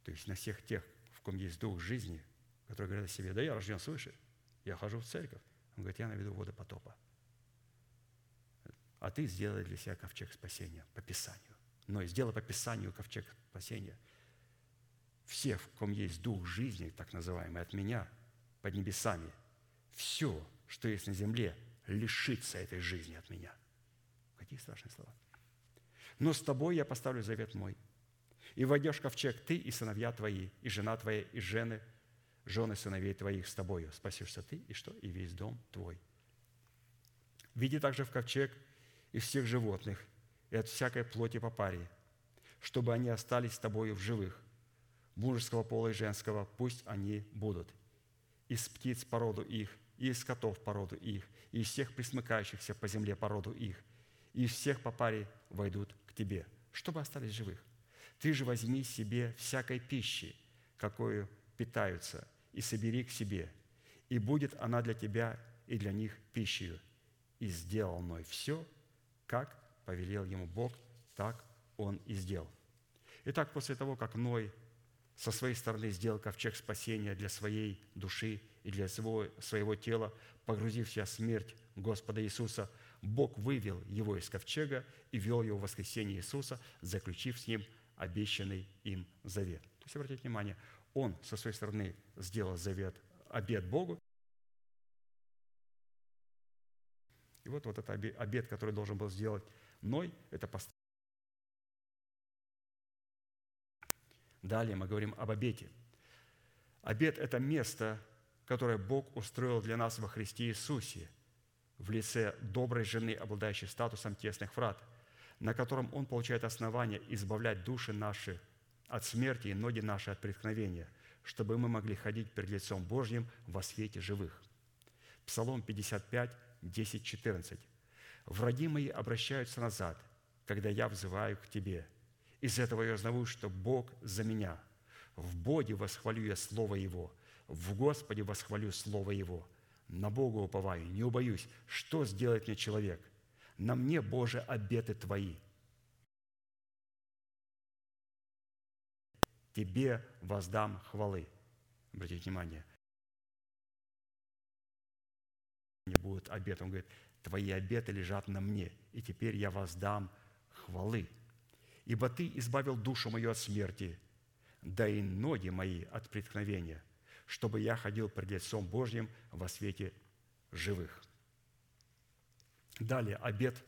То есть на всех тех, в ком есть дух жизни, которые говорят о себе, да я рожден свыше, я хожу в церковь. Он говорит, я наведу воды потопа. А ты сделай для себя ковчег спасения по Писанию. Но сделай по Писанию ковчег спасения. Все, в ком есть дух жизни, так называемый, от меня, под небесами, все, что есть на земле, лишится этой жизни от меня. Какие страшные слова. Но с тобой я поставлю завет мой. И войдешь в ковчег ты и сыновья твои, и жена твоя, и жены, жены сыновей твоих с тобою. Спасешься ты, и что? И весь дом твой. Веди также в ковчег из всех животных и от всякой плоти по паре, чтобы они остались с тобою в живых. Мужеского пола и женского пусть они будут. Из птиц породу их, и из скотов породу их, и из всех присмыкающихся по земле породу их, и из всех по паре войдут к тебе, чтобы остались живых. Ты же возьми себе всякой пищи, какую питаются, и собери к себе, и будет она для тебя и для них пищей. И сделал Ной все, как повелел ему Бог, так он и сделал. Итак, после того, как Ной со своей стороны сделал ковчег спасения для своей души и для своего, своего тела, погрузив в смерть Господа Иисуса, Бог вывел его из ковчега и вел его в воскресение Иисуса, заключив с ним обещанный им завет. То есть, обратите внимание, он со своей стороны сделал завет, обет Богу, И вот, вот этот обед, который должен был сделать Ной, это поставить. Далее мы говорим об обете. Обет – это место, которое Бог устроил для нас во Христе Иисусе в лице доброй жены, обладающей статусом тесных врат, на котором Он получает основание избавлять души наши от смерти и ноги наши от преткновения, чтобы мы могли ходить перед лицом Божьим во свете живых. Псалом 55, 10, 14. «Враги мои обращаются назад, когда я взываю к Тебе. Из этого я узнаю, что Бог за меня. В Боге восхвалю я Слово Его, в Господе восхвалю Слово Его. На Бога уповаю, не убоюсь, что сделает мне человек. На мне, Боже, обеты Твои. Тебе воздам хвалы». Обратите внимание, не будет обет. Он говорит, твои обеты лежат на мне, и теперь я воздам хвалы. Ибо ты избавил душу мою от смерти, да и ноги мои от преткновения, чтобы я ходил пред лицом Божьим во свете живых. Далее, обет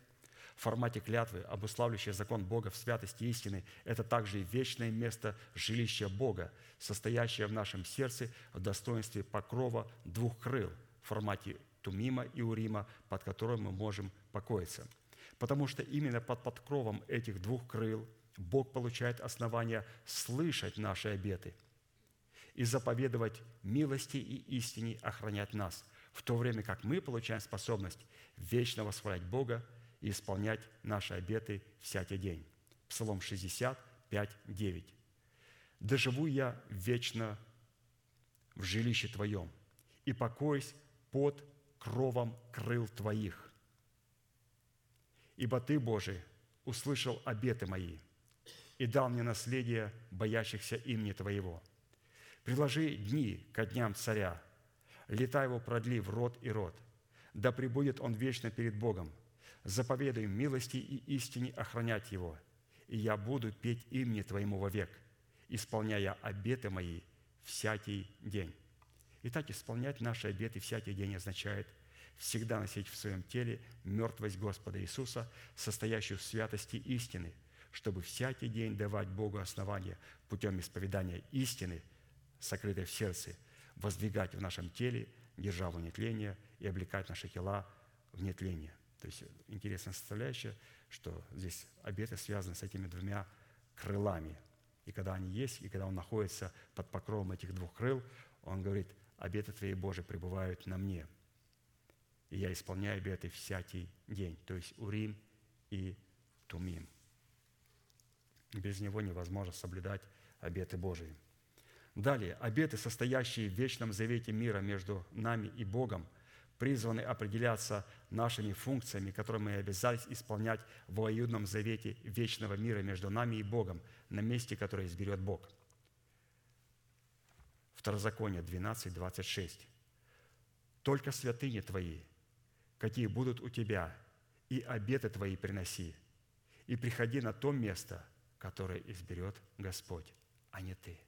формате клятвы, обуславливающий закон Бога в святости истины, это также и вечное место жилища Бога, состоящее в нашем сердце в достоинстве покрова двух крыл в формате Тумима и Урима, под которым мы можем покоиться. Потому что именно под подкровом этих двух крыл Бог получает основание слышать наши обеты и заповедовать милости и истине охранять нас, в то время как мы получаем способность вечно восхвалять Бога и исполнять наши обеты всякий день. Псалом 65, 9. «Доживу я вечно в жилище Твоем и покоюсь под кровом крыл Твоих. Ибо Ты, Божий, услышал обеты мои и дал мне наследие боящихся имени Твоего. Приложи дни ко дням царя, лета его продли в род и род. Да пребудет он вечно перед Богом. Заповедуй милости и истине охранять его, и я буду петь имени Твоему вовек, исполняя обеты мои всякий день. Итак, исполнять наши обеты всякий день означает всегда носить в своем теле мертвость Господа Иисуса, состоящую в святости истины, чтобы всякий день давать Богу основания путем исповедания истины, сокрытой в сердце, воздвигать в нашем теле державу нетления и облекать наши тела в нетление. То есть интересная составляющая, что здесь обеты связаны с этими двумя крылами. И когда они есть, и когда он находится под покровом этих двух крыл, он говорит, обеты Твои, Божии, пребывают на мне. И я исполняю обеты всякий день. То есть Урим и Тумим. Без него невозможно соблюдать обеты Божии. Далее, обеты, состоящие в вечном завете мира между нами и Богом, призваны определяться нашими функциями, которые мы обязались исполнять в воюдном завете вечного мира между нами и Богом, на месте, которое изберет Бог. Второзаконие 12, 26. «Только святыни Твои, какие будут у Тебя, и обеты Твои приноси, и приходи на то место, которое изберет Господь, а не ты».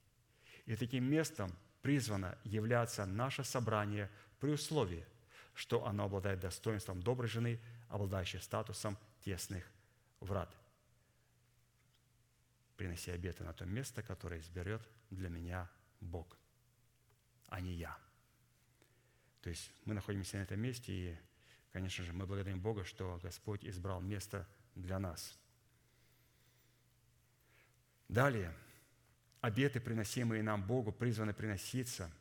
И таким местом призвано являться наше собрание при условии, что оно обладает достоинством доброй жены, обладающей статусом тесных врат. Приноси обеты на то место, которое изберет для меня Бог, а не я. То есть мы находимся на этом месте, и, конечно же, мы благодарим Бога, что Господь избрал место для нас. Далее, обеты, приносимые нам Богу, призваны приноситься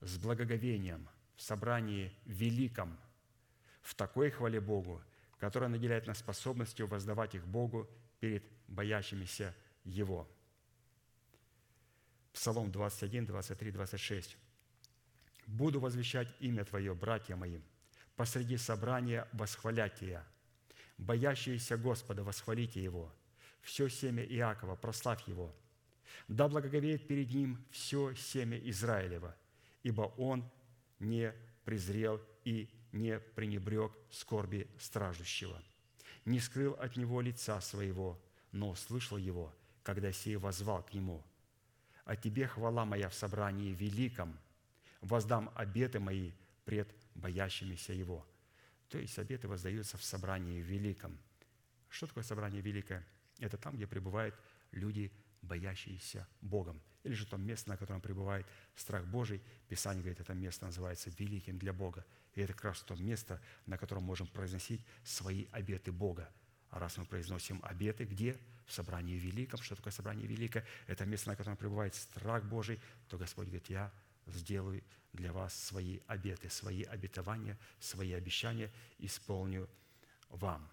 с благоговением – собрании великом, в такой хвале Богу, которая наделяет нас способностью воздавать их Богу перед боящимися Его. Псалом 21, 23, 26. «Буду возвещать имя Твое, братья мои, посреди собрания восхвалять Тебя. Боящиеся Господа, восхвалите Его. Все семя Иакова, прославь Его. Да благоговеет перед Ним все семя Израилева, ибо Он не презрел и не пренебрег скорби страждущего, не скрыл от него лица своего, но услышал его, когда сей возвал к нему. «А тебе хвала моя в собрании великом, воздам обеты мои пред боящимися его». То есть обеты воздаются в собрании великом. Что такое собрание великое? Это там, где пребывают люди, боящиеся Богом или же то место, на котором пребывает страх Божий. Писание говорит, это место называется великим для Бога. И это как раз то место, на котором можем произносить свои обеты Бога. А раз мы произносим обеты, где? В собрании великом. Что такое собрание великое? Это место, на котором пребывает страх Божий. То Господь говорит, я сделаю для вас свои обеты, свои обетования, свои обещания исполню вам.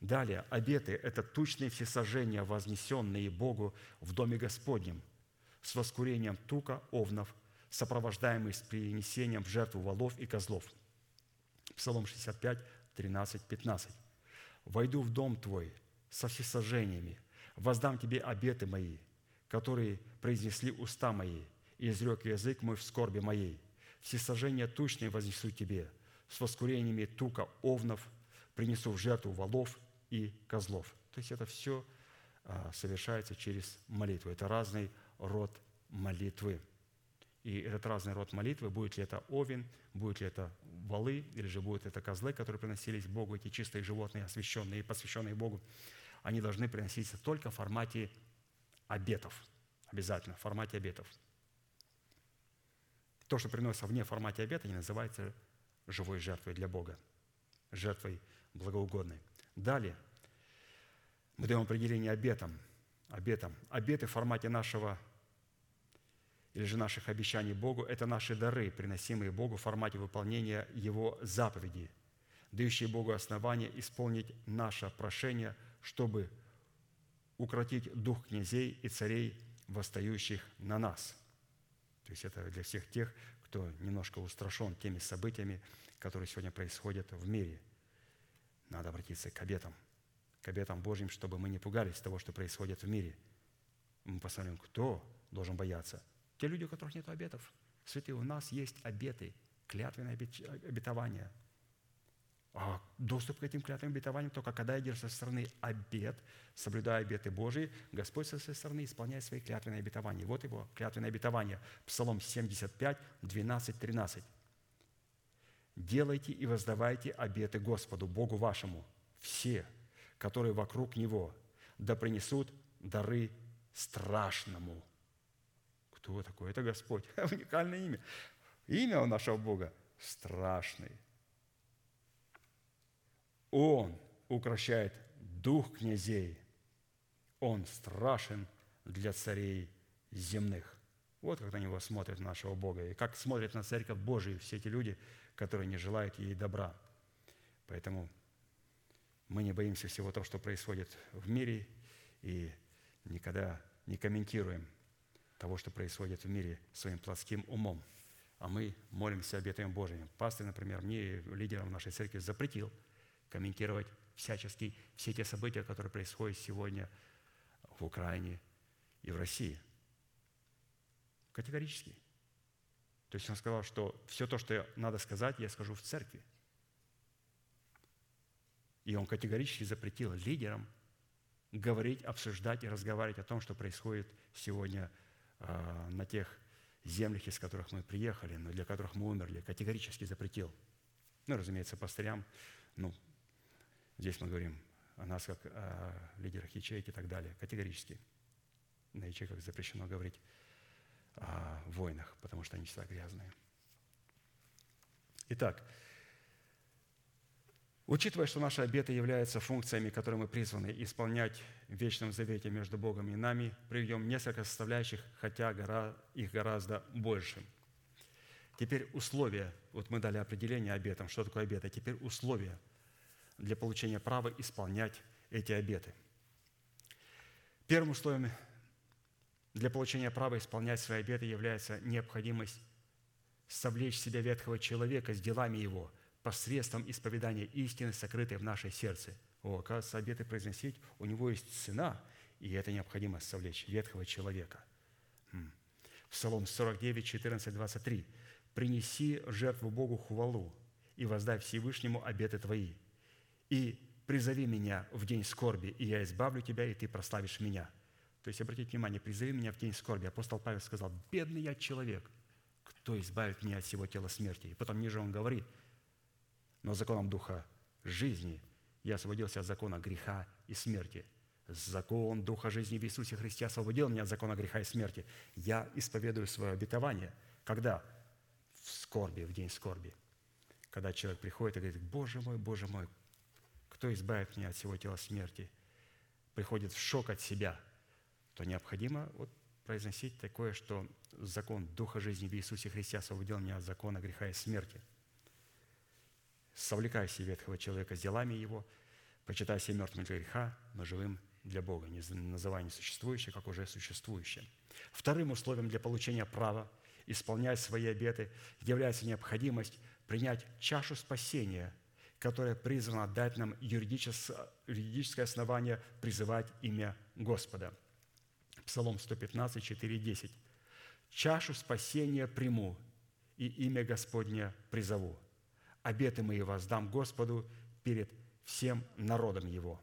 Далее, обеты – это тучные всесожжения, вознесенные Богу в Доме Господнем – с воскурением тука овнов, сопровождаемый с принесением в жертву волов и козлов. Псалом 65, 13, 15. «Войду в дом твой со всесожжениями, воздам тебе обеты мои, которые произнесли уста мои, и изрек язык мой в скорби моей. Всесожжения тучные вознесу тебе, с воскурениями тука овнов, принесу в жертву волов и козлов». То есть это все а, совершается через молитву. Это разный род молитвы. И этот разный род молитвы, будет ли это овен, будет ли это валы, или же будут это козлы, которые приносились Богу, эти чистые животные, освященные и посвященные Богу, они должны приноситься только в формате обетов. Обязательно, в формате обетов. То, что приносится вне формате обета, не называется живой жертвой для Бога, жертвой благоугодной. Далее, мы даем определение обетам. Обетам. Обеты в формате нашего или же наших обещаний Богу, это наши дары, приносимые Богу в формате выполнения Его заповедей, дающие Богу основание исполнить наше прошение, чтобы укротить дух князей и царей, восстающих на нас. То есть это для всех тех, кто немножко устрашен теми событиями, которые сегодня происходят в мире. Надо обратиться к обетам, к обетам Божьим, чтобы мы не пугались того, что происходит в мире. Мы посмотрим, кто должен бояться – те люди, у которых нет обетов. Святые, у нас есть обеты, клятвенные обетования. А доступ к этим клятвенным обетованиям только когда я держу со стороны обет, соблюдая обеты Божии, Господь со своей стороны исполняет свои клятвенные обетования. Вот его клятвенное обетование. Псалом 75, 12, 13. «Делайте и воздавайте обеты Господу, Богу вашему, все, которые вокруг Него, да принесут дары страшному кто такой? Это Господь. <laughs> Уникальное имя. Имя у нашего Бога страшный. Он укращает дух князей, Он страшен для царей земных. Вот как на него смотрят нашего Бога, и как смотрят на Церковь Божию все эти люди, которые не желают ей добра. Поэтому мы не боимся всего того, что происходит в мире, и никогда не комментируем того, что происходит в мире своим плотским умом. А мы молимся обетаем Божьим. Пастор, например, мне, лидером нашей церкви, запретил комментировать всячески все те события, которые происходят сегодня в Украине и в России. Категорически. То есть он сказал, что все то, что надо сказать, я скажу в церкви. И он категорически запретил лидерам говорить, обсуждать и разговаривать о том, что происходит сегодня а, на тех землях, из которых мы приехали, но для которых мы умерли, категорически запретил. Ну, разумеется, пастырям, ну, здесь мы говорим о нас как о лидерах ячеек и так далее, категорически. На ячейках запрещено говорить о войнах, потому что они всегда грязные. Итак, Учитывая, что наши обеты являются функциями, которые мы призваны исполнять в вечном завете между Богом и нами, приведем несколько составляющих, хотя гора, их гораздо больше. Теперь условия. Вот мы дали определение обетам, что такое обет, а теперь условия для получения права исполнять эти обеты. Первым условием для получения права исполнять свои обеты является необходимость совлечь себя ветхого человека с делами его – посредством исповедания истины, сокрытой в нашей сердце. О, оказывается, обеты произносить, у него есть цена, и это необходимо совлечь ветхого человека. Псалом 49, 14, 23. «Принеси жертву Богу хвалу, и воздай Всевышнему обеты твои, и призови меня в день скорби, и я избавлю тебя, и ты прославишь меня». То есть, обратите внимание, призови меня в день скорби. Апостол Павел сказал, бедный я человек, кто избавит меня от всего тела смерти? И потом ниже он говорит – но законом Духа жизни я освободился от закона греха и смерти. Закон Духа жизни в Иисусе Христе освободил меня от закона греха и смерти. Я исповедую свое обетование. Когда? В скорби, в день скорби. Когда человек приходит и говорит, Боже мой, Боже мой, кто избавит меня от всего тела смерти? Приходит в шок от себя, то необходимо вот произносить такое, что закон Духа жизни в Иисусе Христе освободил меня от закона греха и смерти – совлекая себе ветхого человека с делами его, почитая себя мертвым для греха, но живым для Бога, не называя несуществующее, как уже существующее. Вторым условием для получения права исполнять свои обеты является необходимость принять чашу спасения, которая призвана дать нам юридическое основание призывать имя Господа. Псалом 115, 4, 10. «Чашу спасения приму, и имя Господне призову обеты мои воздам Господу перед всем народом Его.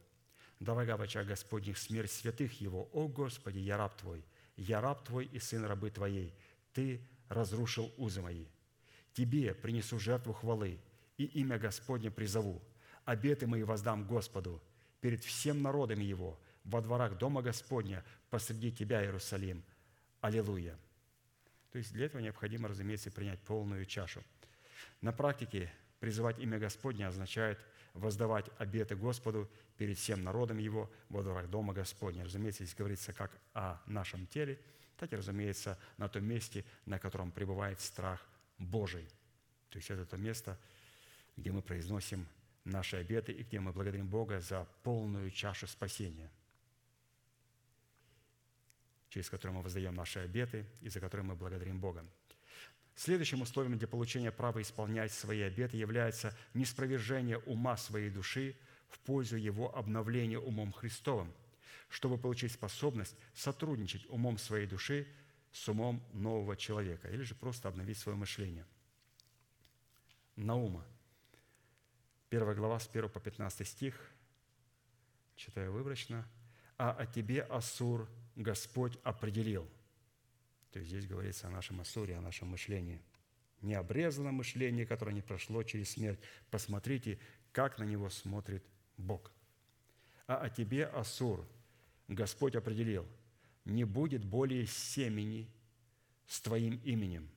Дорога в очах Господних смерть святых Его. О Господи, я раб Твой, я раб Твой и сын рабы Твоей. Ты разрушил узы мои. Тебе принесу жертву хвалы, и имя Господне призову. Обеты мои воздам Господу перед всем народом Его, во дворах Дома Господня, посреди Тебя, Иерусалим. Аллилуйя. То есть для этого необходимо, разумеется, принять полную чашу. На практике Призывать имя Господне означает воздавать обеты Господу перед всем народом Его во дворах Дома Господня. Разумеется, здесь говорится как о нашем теле, так и, разумеется, на том месте, на котором пребывает страх Божий. То есть это то место, где мы произносим наши обеты и где мы благодарим Бога за полную чашу спасения, через которую мы воздаем наши обеты и за которые мы благодарим Бога. Следующим условием для получения права исполнять свои обеты является неспровержение ума своей души в пользу его обновления умом Христовым, чтобы получить способность сотрудничать умом своей души с умом нового человека, или же просто обновить свое мышление. Наума. Первая глава с 1 по 15 стих, читаю выборочно. «А о тебе, Асур, Господь определил, то есть здесь говорится о нашем Ассуре, о нашем мышлении. Необрезанном мышлении, которое не прошло через смерть. Посмотрите, как на него смотрит Бог. А о тебе, Асур, Господь определил, не будет более семени с твоим именем.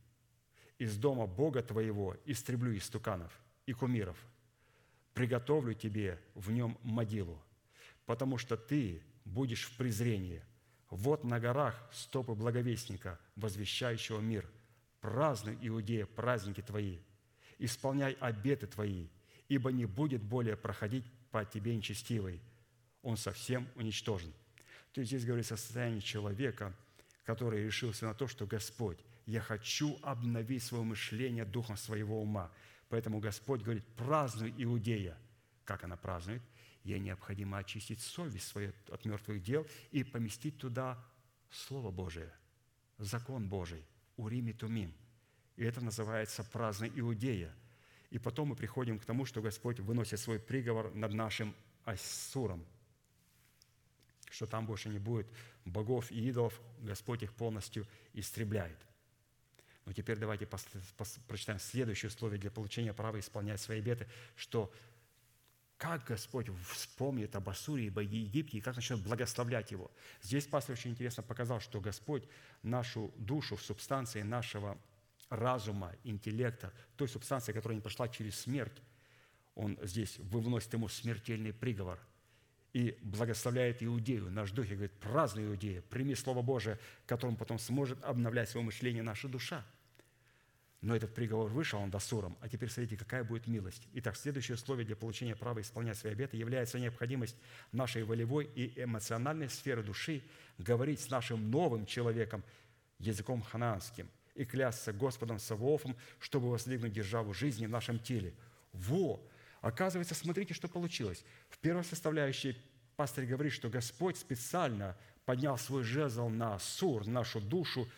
Из дома Бога твоего истреблю истуканов и кумиров. приготовлю тебе в нем могилу, потому что ты будешь в презрении. Вот на горах стопы благовестника, возвещающего мир. Празднуй, Иудея, праздники твои, исполняй обеты твои, ибо не будет более проходить по тебе нечестивый. Он совсем уничтожен. То есть здесь говорится о состоянии человека, который решился на то, что Господь, я хочу обновить свое мышление духом своего ума. Поэтому Господь говорит, празднуй Иудея. Как она празднует? Ей необходимо очистить совесть свою от мертвых дел и поместить туда Слово Божие, закон Божий, Урим и Тумим. И это называется праздный Иудея. И потом мы приходим к тому, что Господь выносит свой приговор над нашим Ассуром, что там больше не будет богов и идолов, Господь их полностью истребляет. Но теперь давайте прочитаем следующее условие для получения права исполнять свои обеты, что как Господь вспомнит об Ассуре и Египте, и как начнет благословлять его. Здесь пастор очень интересно показал, что Господь нашу душу в субстанции нашего разума, интеллекта, той субстанции, которая не прошла через смерть, Он здесь выносит ему смертельный приговор и благословляет Иудею, наш дух, и говорит, празднуй Иудея, прими Слово Божие, которым потом сможет обновлять свое мышление наша душа – но этот приговор вышел он досуром. А теперь смотрите, какая будет милость. Итак, следующее условие для получения права исполнять свои обеты является необходимость нашей волевой и эмоциональной сферы души говорить с нашим новым человеком языком ханаанским и клясться Господом Савоофом, чтобы воздвигнуть державу жизни в нашем теле. Во! Оказывается, смотрите, что получилось. В первой составляющей пастор говорит, что Господь специально поднял свой жезл на Сур, нашу душу,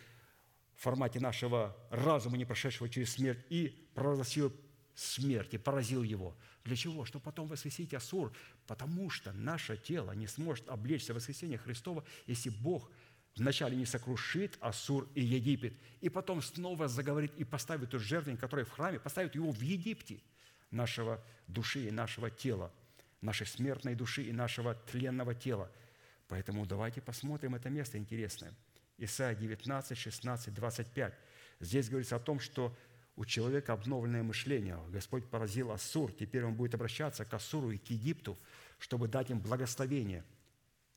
формате нашего разума, не прошедшего через смерть, и провозгласил смерть, и поразил его. Для чего? Чтобы потом воскресить Асур, потому что наше тело не сможет облечься в воскресение Христова, если Бог вначале не сокрушит Асур и Египет, и потом снова заговорит и поставит тот жертвенник, который в храме, поставит его в Египте, нашего души и нашего тела, нашей смертной души и нашего тленного тела. Поэтому давайте посмотрим это место интересное – Исайя 19, 16, 25. Здесь говорится о том, что у человека обновленное мышление. Господь поразил Ассур, теперь он будет обращаться к Ассуру и к Египту, чтобы дать им благословение,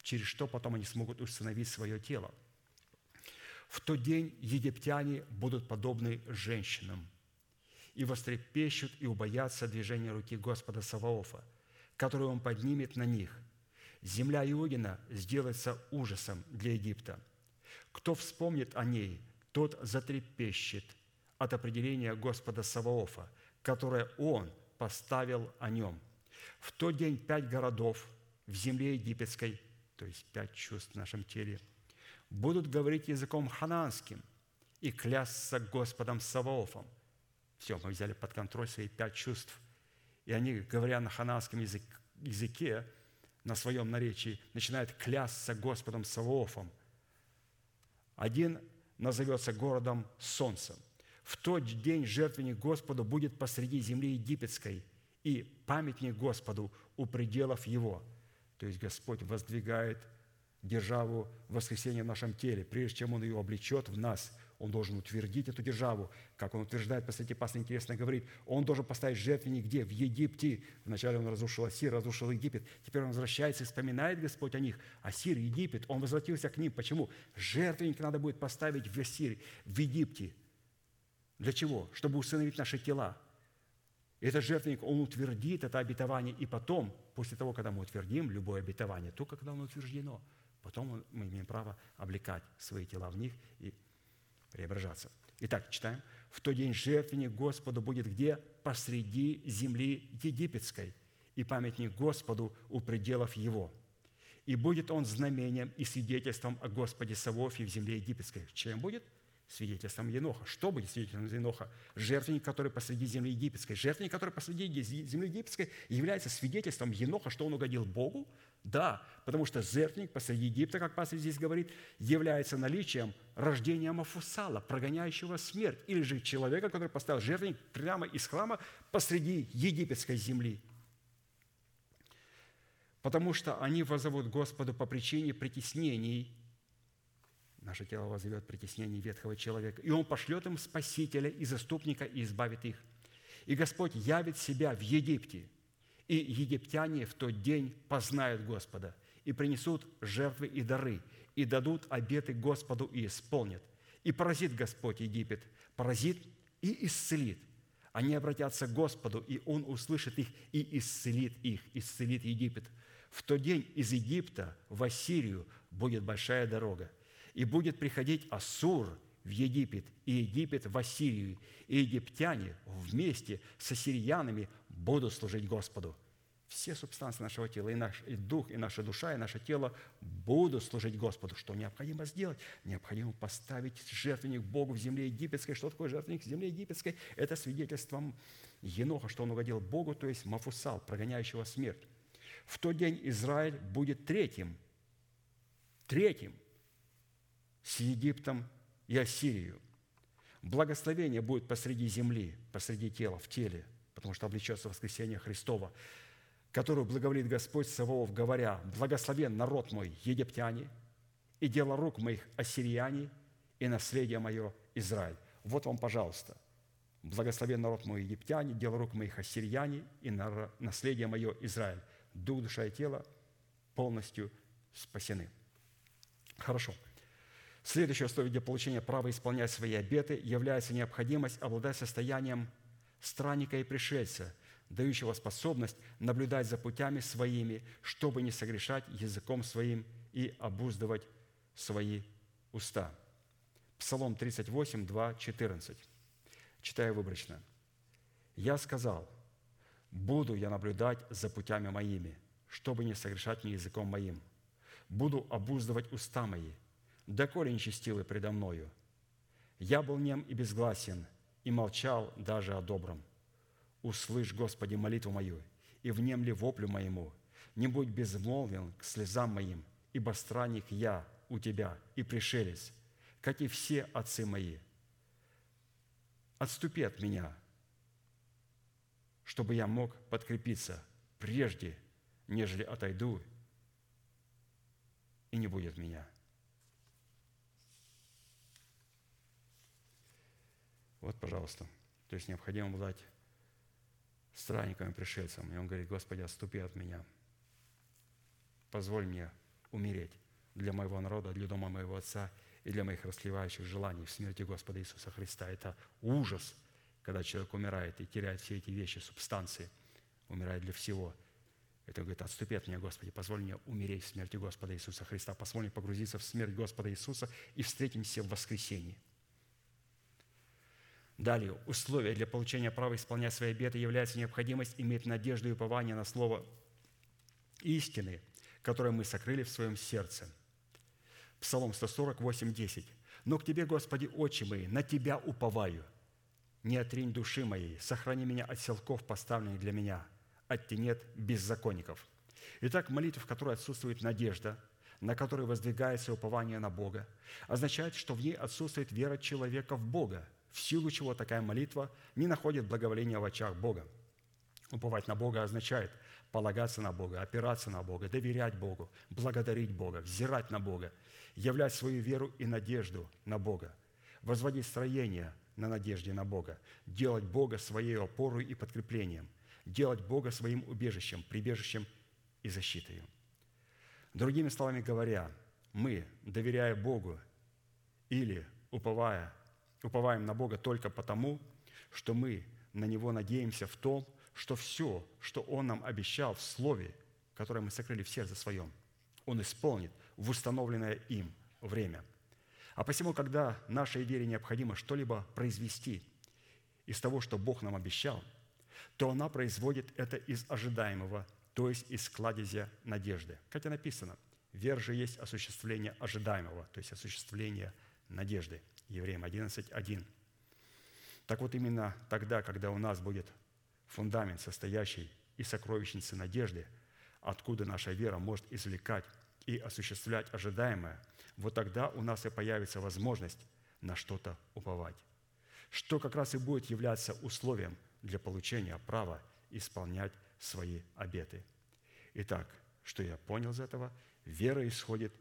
через что потом они смогут установить свое тело. В тот день египтяне будут подобны женщинам и вострепещут и убоятся движения руки Господа Саваофа, которую Он поднимет на них. Земля Иудина сделается ужасом для Египта – кто вспомнит о ней, тот затрепещет от определения Господа Саваофа, которое Он поставил о нем. В тот день пять городов в земле египетской, то есть пять чувств в нашем теле, будут говорить языком хананским и клясться Господом Саваофом. Все, мы взяли под контроль свои пять чувств. И они, говоря на хананском языке, на своем наречии, начинают клясться Господом Саваофом – один назовется городом солнцем. В тот день жертвенник Господу будет посреди земли египетской и памятник Господу у пределов его. То есть Господь воздвигает державу воскресения в нашем теле. Прежде чем Он ее облечет в нас, Он должен утвердить эту державу. Как Он утверждает, посмотрите, пастор интересно говорит, Он должен поставить жертвенник где? В Египте. Вначале Он разрушил Асир, разрушил Египет. Теперь Он возвращается и вспоминает Господь о них. Асир, Египет, Он возвратился к ним. Почему? Жертвенник надо будет поставить в Асире, в Египте. Для чего? Чтобы установить наши тела. Этот жертвенник, он утвердит это обетование, и потом, после того, когда мы утвердим любое обетование, только когда оно утверждено – Потом мы имеем право облекать свои тела в них и преображаться. Итак, читаем. «В тот день жертвенник Господу будет где? Посреди земли египетской, и памятник Господу у пределов его. И будет он знамением и свидетельством о Господе Савофе в земле египетской». Чем будет? свидетельством Еноха. Что будет свидетельством Еноха? Жертвенник, который посреди земли египетской. Жертвенник, который посреди земли египетской, является свидетельством Еноха, что он угодил Богу, да, потому что жертвенник посреди Египта, как пастор здесь говорит, является наличием рождения Мафусала, прогоняющего смерть, или же человека, который поставил жертвенник прямо из храма посреди египетской земли. Потому что они возовут Господу по причине притеснений, наше тело возовет притеснений ветхого человека, и Он пошлет им Спасителя и заступника и избавит их. И Господь явит себя в Египте – И египтяне в тот день познают Господа и принесут жертвы и дары, и дадут обеты Господу и исполнят. И поразит Господь Египет, поразит и исцелит. Они обратятся к Господу, и Он услышит их и исцелит их, исцелит Египет. В тот день из Египта в Ассирию будет большая дорога, и будет приходить Ассур в Египет, и Египет в Ассирию, и египтяне вместе с ассирянами будут служить Господу. Все субстанции нашего тела, и наш и дух, и наша душа, и наше тело будут служить Господу. Что необходимо сделать? Необходимо поставить жертвенник Богу в земле египетской. Что такое жертвенник в земле египетской? Это свидетельством Еноха, что он угодил Богу, то есть Мафусал, прогоняющего смерть. В тот день Израиль будет третьим, третьим с Египтом и Ассирию. Благословение будет посреди земли, посреди тела, в теле, потому что облечется воскресение Христова, которую благоволит Господь Саваоф, говоря, «Благословен народ мой, египтяне, и дело рук моих ассирияне, и наследие мое Израиль». Вот вам, пожалуйста, «Благословен народ мой, египтяне, дело рук моих ассирияне, и наследие мое Израиль». Дух, душа и тело полностью спасены. Хорошо. Следующее условие для получения права исполнять свои обеты является необходимость обладать состоянием странника и пришельца, дающего способность наблюдать за путями своими, чтобы не согрешать языком своим и обуздывать свои уста. Псалом 38, 2, 14. Читаю выборочно. «Я сказал, буду я наблюдать за путями моими, чтобы не согрешать мне языком моим. Буду обуздывать уста мои – доколе нечестивый предо мною. Я был нем и безгласен, и молчал даже о добром. Услышь, Господи, молитву мою, и внемли воплю моему. Не будь безмолвен к слезам моим, ибо странник я у Тебя и пришелец, как и все отцы мои. Отступи от меня, чтобы я мог подкрепиться прежде, нежели отойду, и не будет меня». Вот, пожалуйста. То есть необходимо обладать странниками, пришельцем. И он говорит, Господи, отступи от меня. Позволь мне умереть для моего народа, для дома моего Отца и для моих расливающих желаний в смерти Господа Иисуса Христа. Это ужас, когда человек умирает и теряет все эти вещи, субстанции, умирает для всего. Это говорит, отступи от меня, Господи, позволь мне умереть в смерти Господа Иисуса Христа, позволь мне погрузиться в смерть Господа Иисуса и встретимся в воскресении – Далее, условие для получения права исполнять свои обеты является необходимость иметь надежду и упование на слово истины, которое мы сокрыли в своем сердце. Псалом 148, 10. «Но к Тебе, Господи, очи мои, на Тебя уповаю. Не отринь души моей, сохрани меня от селков, поставленных для меня, от тенет беззаконников». Итак, молитва, в которой отсутствует надежда, на которой воздвигается упование на Бога, означает, что в ней отсутствует вера человека в Бога – в силу чего такая молитва не находит благоволения в очах Бога. Уповать на Бога означает полагаться на Бога, опираться на Бога, доверять Богу, благодарить Бога, взирать на Бога, являть свою веру и надежду на Бога, возводить строение на надежде на Бога, делать Бога своей опорой и подкреплением, делать Бога своим убежищем, прибежищем и защитой. Другими словами говоря, мы, доверяя Богу или уповая уповаем на Бога только потому, что мы на Него надеемся в том, что все, что Он нам обещал в Слове, которое мы сокрыли в сердце своем, Он исполнит в установленное им время. А посему, когда нашей вере необходимо что-либо произвести из того, что Бог нам обещал, то она производит это из ожидаемого, то есть из кладезя надежды. Как и написано, вера же есть осуществление ожидаемого, то есть осуществление надежды – Евреям 11, 1. Так вот именно тогда, когда у нас будет фундамент, состоящий из сокровищницы надежды, откуда наша вера может извлекать и осуществлять ожидаемое, вот тогда у нас и появится возможность на что-то уповать, что как раз и будет являться условием для получения права исполнять свои обеты. Итак, что я понял из этого? Вера исходит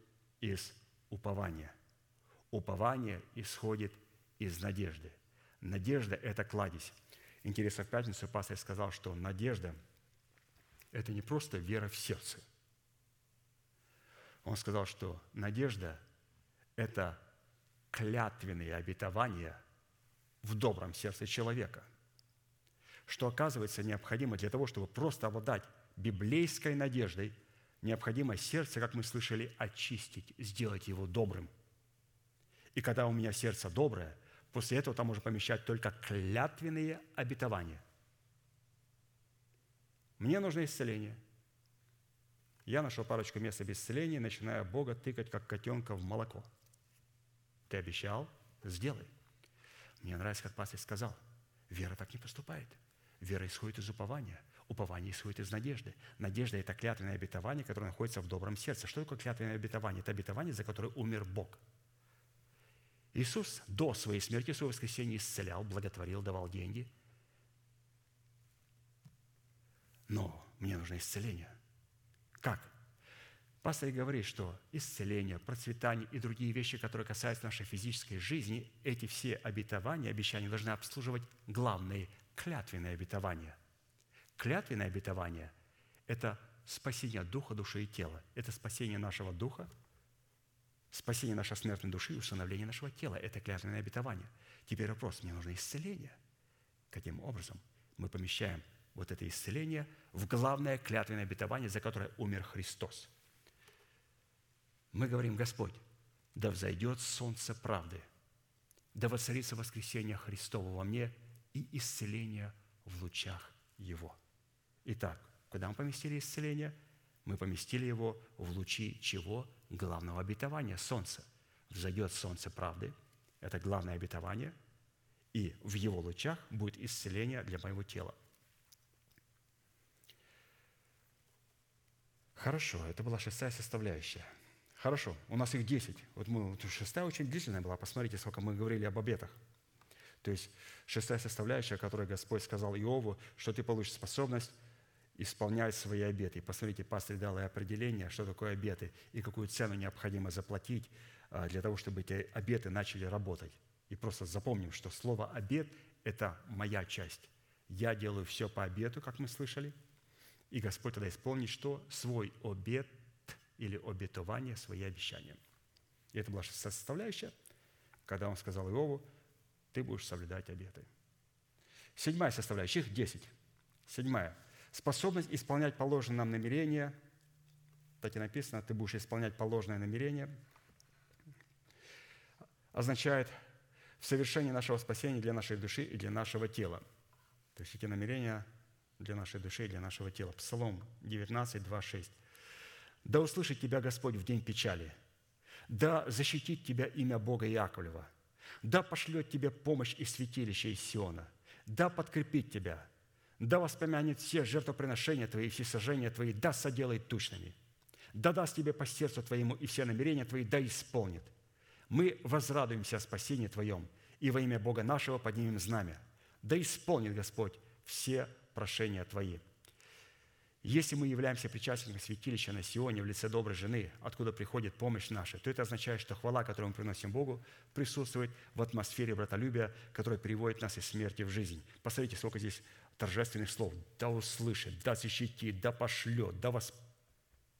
из упования – Упование исходит из надежды. Надежда – это кладезь. Интересно, в пятницу пастор сказал, что надежда это не просто вера в сердце. Он сказал, что надежда – это клятвенные обетования в добром сердце человека, что оказывается необходимо для того, чтобы просто обладать библейской надеждой, необходимо сердце, как мы слышали, очистить, сделать его добрым. И когда у меня сердце доброе, после этого там можно помещать только клятвенные обетования. Мне нужно исцеление. Я нашел парочку мест об исцелении, начиная Бога тыкать, как котенка в молоко. Ты обещал, сделай. Мне нравится, как пастор сказал, вера так не поступает. Вера исходит из упования – Упование исходит из надежды. Надежда – это клятвенное обетование, которое находится в добром сердце. Что такое клятвенное обетование? Это обетование, за которое умер Бог. Иисус до своей смерти, своего воскресения исцелял, благотворил, давал деньги. Но мне нужно исцеление. Как? Пастор говорит, что исцеление, процветание и другие вещи, которые касаются нашей физической жизни, эти все обетования, обещания должны обслуживать главные клятвенные обетования – Клятвенное обетование – это спасение духа, души и тела. Это спасение нашего духа, спасение нашей смертной души и установление нашего тела. Это клятвенное обетование. Теперь вопрос, мне нужно исцеление. Каким образом мы помещаем вот это исцеление в главное клятвенное обетование, за которое умер Христос? Мы говорим, Господь, да взойдет солнце правды, да воцарится воскресение Христово во мне и исцеление в лучах Его. Итак, куда мы поместили исцеление? Мы поместили его в лучи чего? Главного обетования – солнца. Взойдет солнце правды, это главное обетование, и в его лучах будет исцеление для моего тела. Хорошо, это была шестая составляющая. Хорошо, у нас их десять. Вот мы, шестая очень длительная была. Посмотрите, сколько мы говорили об обетах. То есть шестая составляющая, которую Господь сказал Иову, что ты получишь способность исполнять свои обеты. Посмотрите, пастор дал и определение, что такое обеты и какую цену необходимо заплатить а, для того, чтобы эти обеты начали работать. И просто запомним, что слово «обет» – это моя часть. Я делаю все по обету, как мы слышали, и Господь тогда исполнит что? Свой обет или обетование, свои обещания. И это была составляющая, когда он сказал Иову, ты будешь соблюдать обеты. Седьмая составляющая, их десять. Седьмая – Способность исполнять положенное нам намерение, так и написано, ты будешь исполнять положенное намерение, означает в совершении нашего спасения для нашей души и для нашего тела. То есть эти намерения для нашей души и для нашего тела. Псалом 19, 2, 6. «Да услышит тебя Господь в день печали, да защитит тебя имя Бога Яковлева, да пошлет тебе помощь из святилища из Сиона, да подкрепит тебя, да воспомянет все жертвоприношения твои все сожжения твои, да соделает тучными. Да даст тебе по сердцу твоему и все намерения твои, да исполнит. Мы возрадуемся о спасении Твоем, и во имя Бога нашего поднимем знамя. Да исполнит Господь все прошения Твои. Если мы являемся причастниками святилища на Сионе в лице доброй жены, откуда приходит помощь наша, то это означает, что хвала, которую мы приносим Богу, присутствует в атмосфере братолюбия, которая приводит нас из смерти в жизнь. Посмотрите, сколько здесь торжественных слов. Да услышит, да защитит, да пошлет, да вас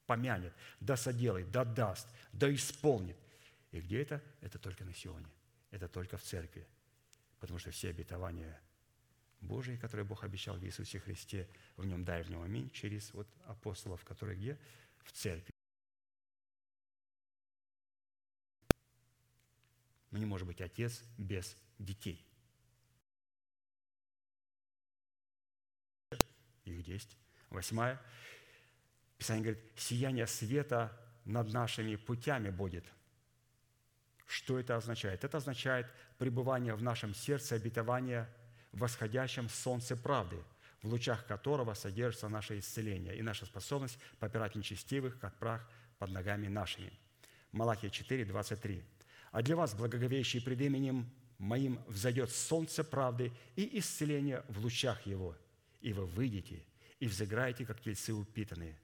помянет, да соделает, да даст, да исполнит. И где это? Это только на Сионе. Это только в церкви. Потому что все обетования Божии, которые Бог обещал в Иисусе Христе, в нем дай, в нем аминь, через вот апостолов, которые где? В церкви. Но не может быть отец без детей – их 10. Восьмая. Писание говорит, сияние света над нашими путями будет. Что это означает? Это означает пребывание в нашем сердце обетования в восходящем солнце правды, в лучах которого содержится наше исцеление и наша способность попирать нечестивых, как прах, под ногами нашими. Малахия 4, 23. «А для вас, благоговеющие пред именем моим, взойдет солнце правды и исцеление в лучах его, и вы выйдете и взыграете, как тельцы упитанные,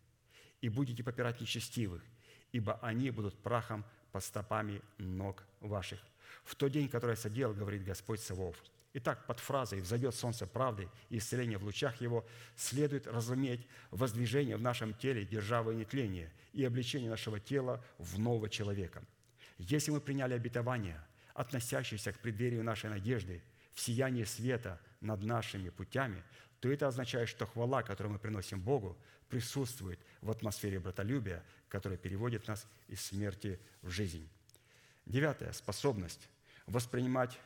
и будете попирать нечестивых, ибо они будут прахом под стопами ног ваших. В тот день, который я соделал, говорит Господь Савов. Итак, под фразой «взойдет солнце правды и исцеление в лучах его» следует разуметь воздвижение в нашем теле державы нетления и обличение нашего тела в нового человека. Если мы приняли обетование, относящееся к преддверию нашей надежды, в сиянии света над нашими путями, то это означает, что хвала, которую мы приносим Богу, присутствует в атмосфере братолюбия, которая переводит нас из смерти в жизнь. Девятое. Способность воспринимать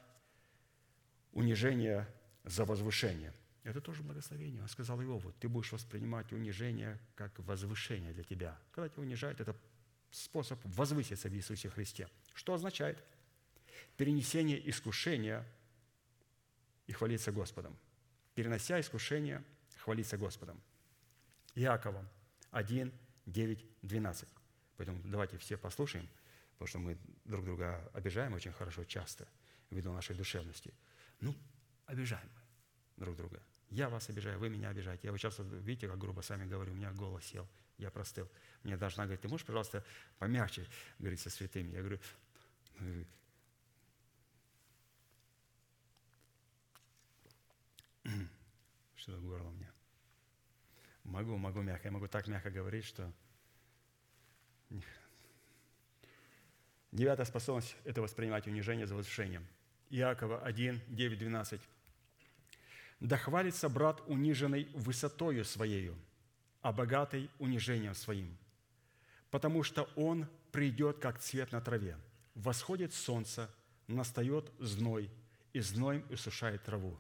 унижение за возвышение. Это тоже благословение. Он сказал Иову, ты будешь воспринимать унижение как возвышение для тебя. Когда тебя унижают, это способ возвыситься в Иисусе Христе. Что означает? Перенесение искушения и хвалиться Господом. Перенося искушение, хвалиться Господом. Иакова 1, 9, 12. Поэтому давайте все послушаем, потому что мы друг друга обижаем очень хорошо часто, ввиду нашей душевности. Ну, обижаем мы друг друга. Я вас обижаю, вы меня обижаете. Я вот часто, видите, как грубо сами говорю, у меня голос сел, я простыл. Мне должна говорить, ты можешь, пожалуйста, помягче говорить со святыми? Я говорю, что горло меня. Могу, могу мягко. Я могу так мягко говорить, что... Девятая способность – это воспринимать унижение за возвышением. Иакова 1, 9, 12. «Да хвалится брат униженный высотою своею, а богатый унижением своим, потому что он придет, как цвет на траве. Восходит солнце, настает зной, и зной усушает траву.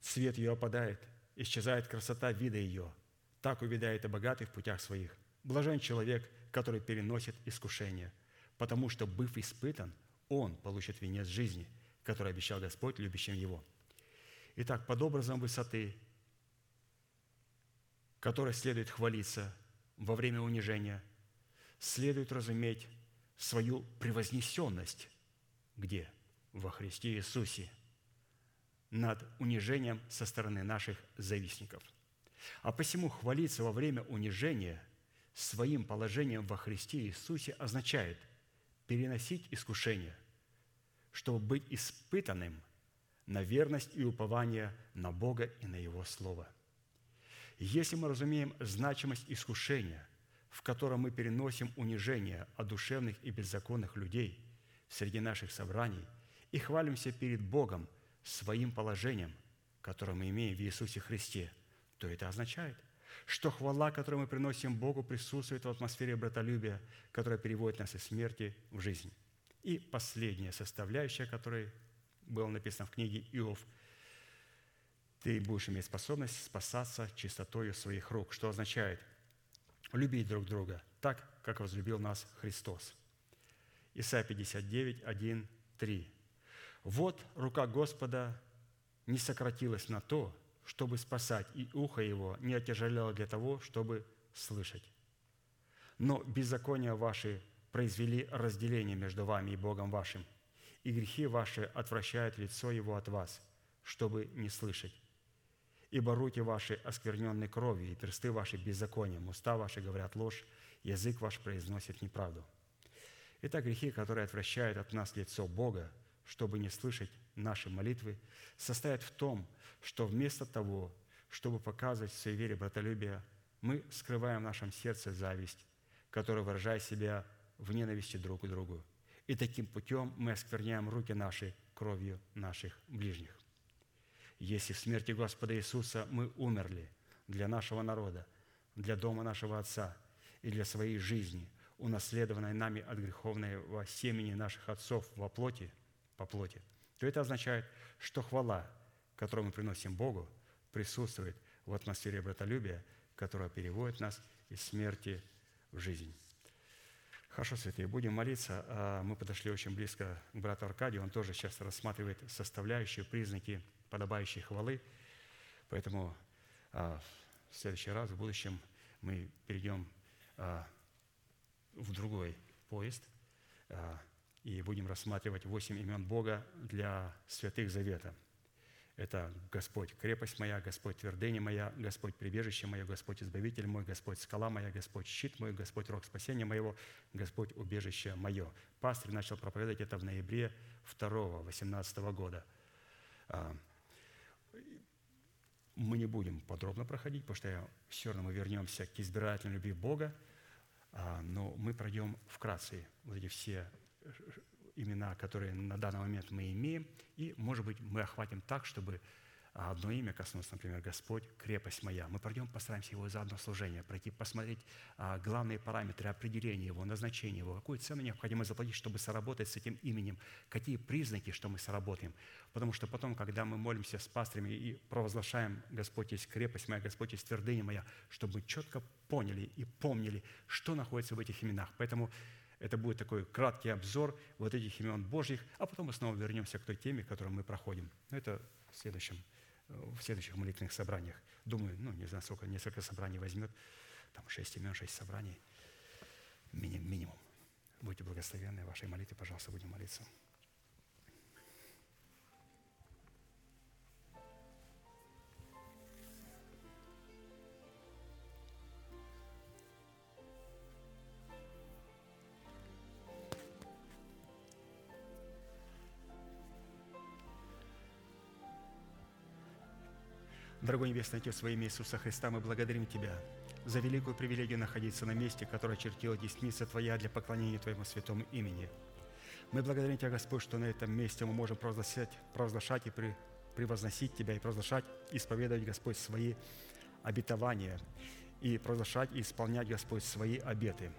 Цвет ее опадает, исчезает красота вида ее. Так увядает и богатый в путях своих. Блажен человек, который переносит искушение, потому что, быв испытан, он получит венец жизни, который обещал Господь любящим его. Итак, под образом высоты, которой следует хвалиться во время унижения, следует разуметь свою превознесенность. Где? Во Христе Иисусе – над унижением со стороны наших завистников. А посему хвалиться во время унижения своим положением во Христе Иисусе означает переносить искушение, чтобы быть испытанным на верность и упование на Бога и на Его Слово. Если мы разумеем значимость искушения, в котором мы переносим унижение от душевных и беззаконных людей среди наших собраний и хвалимся перед Богом – своим положением, которое мы имеем в Иисусе Христе, то это означает, что хвала, которую мы приносим Богу, присутствует в атмосфере братолюбия, которая переводит нас из смерти в жизнь. И последняя составляющая, которая была написана в книге Иов, ты будешь иметь способность спасаться чистотою своих рук, что означает любить друг друга так, как возлюбил нас Христос. Исайя 59, 1, 3. Вот рука Господа не сократилась на то, чтобы спасать, и ухо его не отяжелело для того, чтобы слышать. Но беззакония ваши произвели разделение между вами и Богом вашим, и грехи ваши отвращают лицо его от вас, чтобы не слышать. Ибо руки ваши осквернены кровью, и персты ваши беззаконием, уста ваши говорят ложь, язык ваш произносит неправду. Это грехи, которые отвращают от нас лицо Бога, чтобы не слышать наши молитвы, состоят в том, что вместо того, чтобы показывать в своей вере братолюбие, мы скрываем в нашем сердце зависть, которая выражает себя в ненависти друг к другу. И таким путем мы оскверняем руки наши кровью наших ближних. Если в смерти Господа Иисуса мы умерли для нашего народа, для дома нашего Отца и для своей жизни, унаследованной нами от греховного семени наших отцов во плоти – по плоти, то это означает, что хвала, которую мы приносим Богу, присутствует в атмосфере братолюбия, которая переводит нас из смерти в жизнь. Хорошо, святые, будем молиться. А мы подошли очень близко к брату Аркадию. Он тоже сейчас рассматривает составляющие, признаки подобающей хвалы. Поэтому а, в следующий раз, в будущем, мы перейдем а, в другой поезд – и будем рассматривать восемь имен Бога для святых завета. Это Господь, крепость моя, Господь, твердыня моя, Господь, прибежище мое, Господь, избавитель мой, Господь, скала моя, Господь, щит мой, Господь, рог спасения моего, Господь, убежище мое. Пастырь начал проповедовать это в ноябре 2 18 года. А, мы не будем подробно проходить, потому что все равно мы вернемся к избирательной любви Бога, а, но мы пройдем вкратце вот эти все имена, которые на данный момент мы имеем, и, может быть, мы охватим так, чтобы а одно имя коснулось, например, Господь, крепость моя. Мы пройдем, постараемся его за одно служение пройти, посмотреть а, главные параметры определения его, назначения его, какую цену необходимо заплатить, чтобы сработать с этим именем, какие признаки, что мы сработаем. Потому что потом, когда мы молимся с пастырями и провозглашаем «Господь есть крепость моя, Господь есть твердыня моя», чтобы четко поняли и помнили, что находится в этих именах. Поэтому это будет такой краткий обзор вот этих имен Божьих, а потом мы снова вернемся к той теме, которую мы проходим. Но это в следующем в следующих молитвенных собраниях. Думаю, ну, не знаю, сколько, несколько собраний возьмет, там шесть имен, шесть собраний, минимум. Будьте благословенны, вашей молитве, пожалуйста, будем молиться. Дорогой Небесный Отец, во имя Иисуса Христа, мы благодарим Тебя за великую привилегию находиться на месте, которое чертила десница Твоя для поклонения Твоему святому имени. Мы благодарим Тебя, Господь, что на этом месте мы можем провозглашать, провозглашать и превозносить Тебя, и провозглашать, исповедовать, Господь, свои обетования, и провозглашать и исполнять, Господь, свои обеты.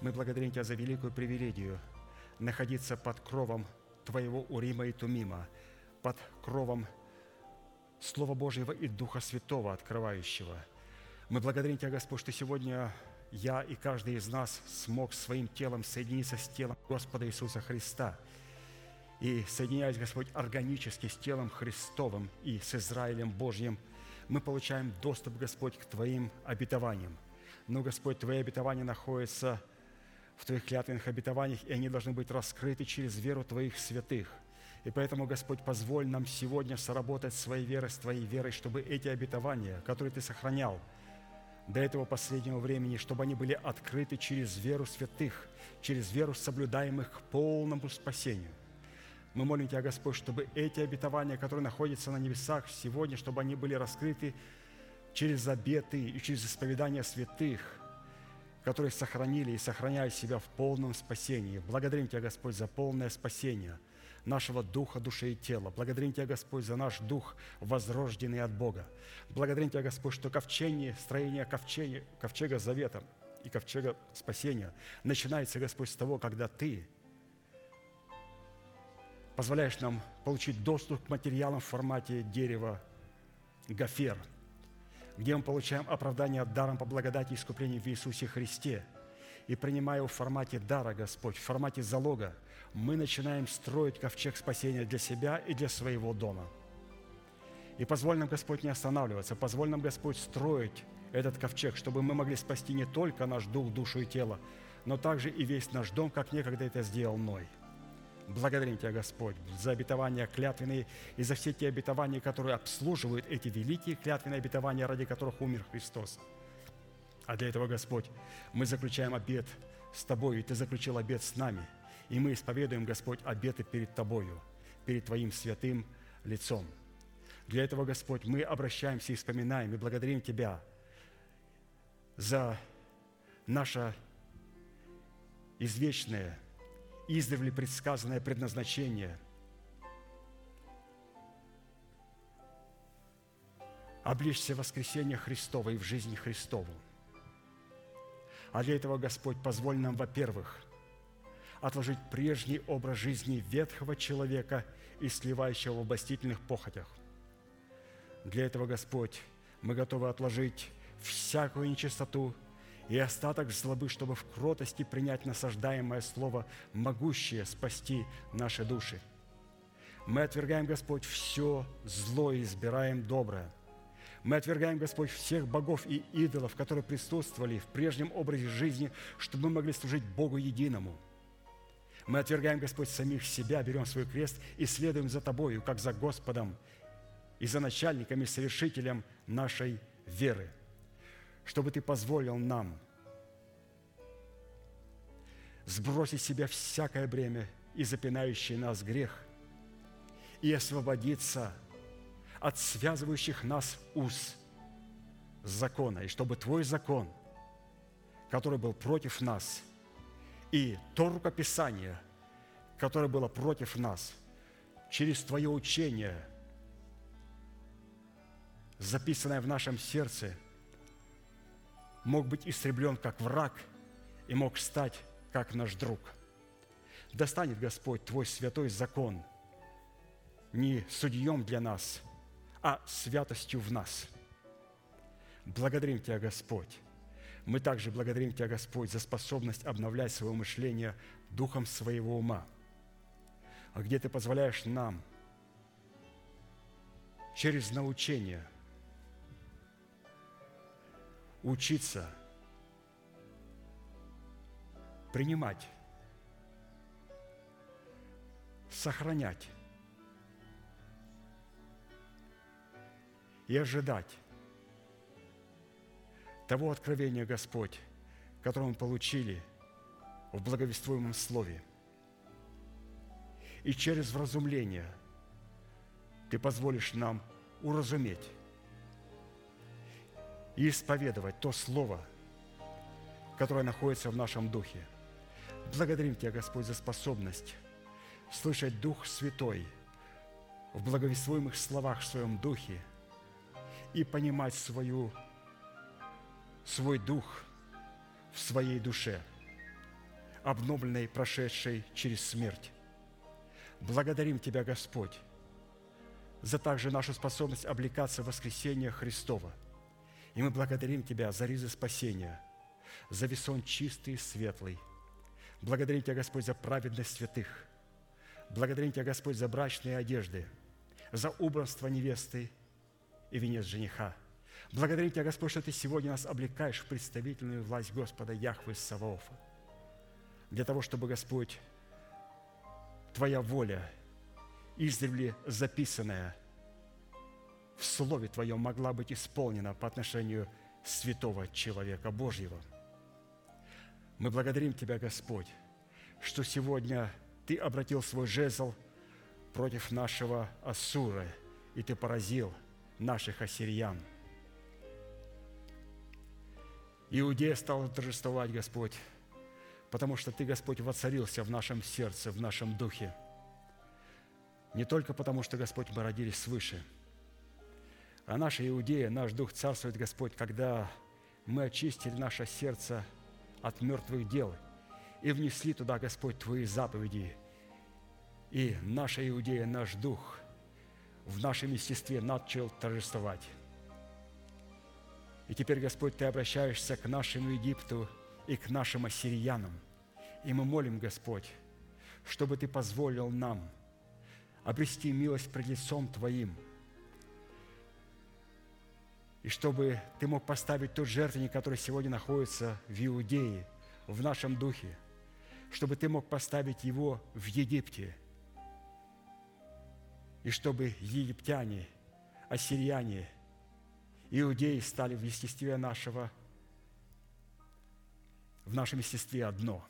Мы благодарим Тебя за великую привилегию находиться под кровом Твоего Урима и Тумима, под кровом Слова Божьего и Духа Святого, открывающего. Мы благодарим Тебя, Господь, что сегодня я и каждый из нас смог своим телом соединиться с телом Господа Иисуса Христа. И соединяясь, Господь, органически с телом Христовым и с Израилем Божьим, мы получаем доступ, Господь, к Твоим обетованиям. Но, Господь, Твои обетования находятся в Твоих клятвенных обетованиях, и они должны быть раскрыты через веру Твоих святых – и поэтому, Господь, позволь нам сегодня сработать своей верой с Твоей верой, чтобы эти обетования, которые Ты сохранял до этого последнего времени, чтобы они были открыты через веру святых, через веру соблюдаемых к полному спасению. Мы молим Тебя, Господь, чтобы эти обетования, которые находятся на небесах сегодня, чтобы они были раскрыты через обеты и через исповедание святых, которые сохранили и сохраняют себя в полном спасении. Благодарим Тебя, Господь, за полное спасение – нашего духа, души и тела. Благодарим Тебя, Господь, за наш дух, возрожденный от Бога. Благодарим Тебя, Господь, что ковчение, строение ковчега, ковчега завета и ковчега спасения начинается, Господь, с того, когда Ты позволяешь нам получить доступ к материалам в формате дерева гофер, где мы получаем оправдание даром по благодати и искуплению в Иисусе Христе – и принимая его в формате дара, Господь, в формате залога, мы начинаем строить ковчег спасения для себя и для своего дома. И позволь нам, Господь, не останавливаться, позволь нам, Господь, строить этот ковчег, чтобы мы могли спасти не только наш дух, душу и тело, но также и весь наш дом, как некогда это сделал Ной. Благодарим Тебя, Господь, за обетования клятвенные и за все те обетования, которые обслуживают эти великие клятвенные обетования, ради которых умер Христос – а для этого, Господь, мы заключаем обет с Тобою, и Ты заключил обет с нами. И мы исповедуем, Господь, обеты перед Тобою, перед Твоим святым лицом. Для этого, Господь, мы обращаемся и вспоминаем, и благодарим Тебя за наше извечное, издревле предсказанное предназначение – облечься в воскресение Христово и в жизнь Христову – а для этого, Господь, позволь нам, во-первых, отложить прежний образ жизни ветхого человека и сливающего в обостительных похотях. Для этого, Господь, мы готовы отложить всякую нечистоту и остаток злобы, чтобы в кротости принять насаждаемое слово, могущее спасти наши души. Мы отвергаем, Господь, все зло и избираем доброе – мы отвергаем, Господь, всех богов и идолов, которые присутствовали в прежнем образе жизни, чтобы мы могли служить Богу единому. Мы отвергаем, Господь, самих себя, берем свой крест и следуем за Тобою, как за Господом и за начальником и совершителем нашей веры, чтобы Ты позволил нам сбросить с себя всякое бремя и запинающий нас грех и освободиться – от связывающих нас уз закона, и чтобы Твой закон, который был против нас, и то рукописание, которое было против нас, через Твое учение, записанное в нашем сердце, мог быть истреблен как враг и мог стать как наш друг. Достанет Господь Твой святой закон не судьем для нас, а святостью в нас. Благодарим Тебя, Господь. Мы также благодарим Тебя, Господь, за способность обновлять свое мышление духом своего ума, а где Ты позволяешь нам через научение учиться принимать, сохранять и ожидать того откровения, Господь, которое мы получили в благовествуемом Слове. И через вразумление Ты позволишь нам уразуметь и исповедовать то Слово, которое находится в нашем духе. Благодарим Тебя, Господь, за способность слышать Дух Святой в благовествуемых словах в своем духе – и понимать свою, свой дух в своей душе, обновленной, прошедшей через смерть. Благодарим Тебя, Господь, за также нашу способность облекаться в воскресение Христова. И мы благодарим Тебя за ризы спасения, за весон чистый и светлый. Благодарим Тебя, Господь, за праведность святых. Благодарим Тебя, Господь, за брачные одежды, за убранство невесты и венец жениха. Благодарим Тебя, Господь, что Ты сегодня нас облекаешь в представительную власть Господа Яхвы Саваофа. Для того, чтобы, Господь, Твоя воля, издревле записанная в Слове Твоем, могла быть исполнена по отношению святого человека Божьего. Мы благодарим Тебя, Господь, что сегодня Ты обратил свой жезл против нашего Ассура, и Ты поразил – наших ассириян. Иудея стала торжествовать, Господь, потому что Ты, Господь, воцарился в нашем сердце, в нашем духе. Не только потому, что, Господь, мы родились свыше, а наша Иудея, наш дух царствует, Господь, когда мы очистили наше сердце от мертвых дел и внесли туда, Господь, Твои заповеди. И наша Иудея, наш дух – в нашем естестве начал торжествовать. И теперь, Господь, Ты обращаешься к нашему Египту и к нашим ассириянам. И мы молим, Господь, чтобы Ты позволил нам обрести милость пред лицом Твоим, и чтобы Ты мог поставить тот жертвенник, который сегодня находится в Иудее, в нашем духе, чтобы Ты мог поставить его в Египте – и чтобы египтяне, ассирияне, иудеи стали в естестве нашего, в нашем естестве одно.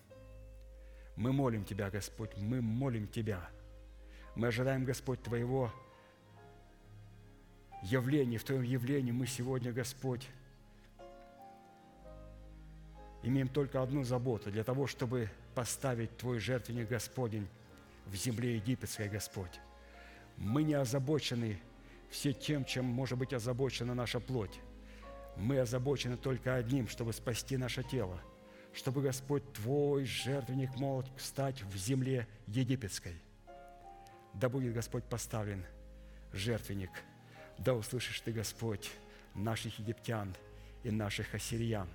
Мы молим Тебя, Господь, мы молим Тебя. Мы ожидаем, Господь, Твоего явления, в Твоем явлении мы сегодня, Господь, имеем только одну заботу для того, чтобы поставить Твой жертвенник, Господень, в земле египетской, Господь. Мы не озабочены все тем, чем может быть озабочена наша плоть. Мы озабочены только одним, чтобы спасти наше тело, чтобы Господь Твой жертвенник мог стать в земле египетской. Да будет Господь поставлен жертвенник, да услышишь Ты, Господь, наших египтян и наших ассириян.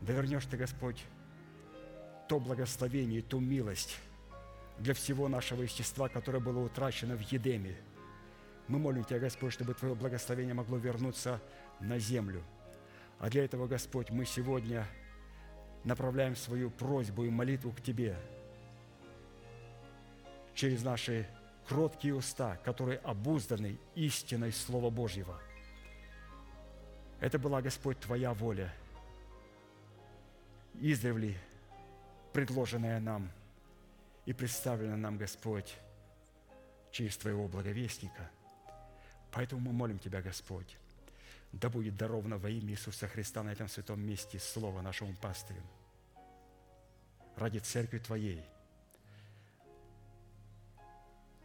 Да вернешь Ты, Господь, то благословение, ту милость, для всего нашего естества, которое было утрачено в Едеме. Мы молим Тебя, Господь, чтобы Твое благословение могло вернуться на землю. А для этого, Господь, мы сегодня направляем свою просьбу и молитву к Тебе через наши кроткие уста, которые обузданы истиной Слова Божьего. Это была, Господь, Твоя воля, издревле предложенная нам – и представлено нам, Господь, через Твоего благовестника.
Поэтому мы молим Тебя, Господь, да будет даровано во имя Иисуса Христа на этом святом месте Слово нашему пастырю. Ради Церкви Твоей.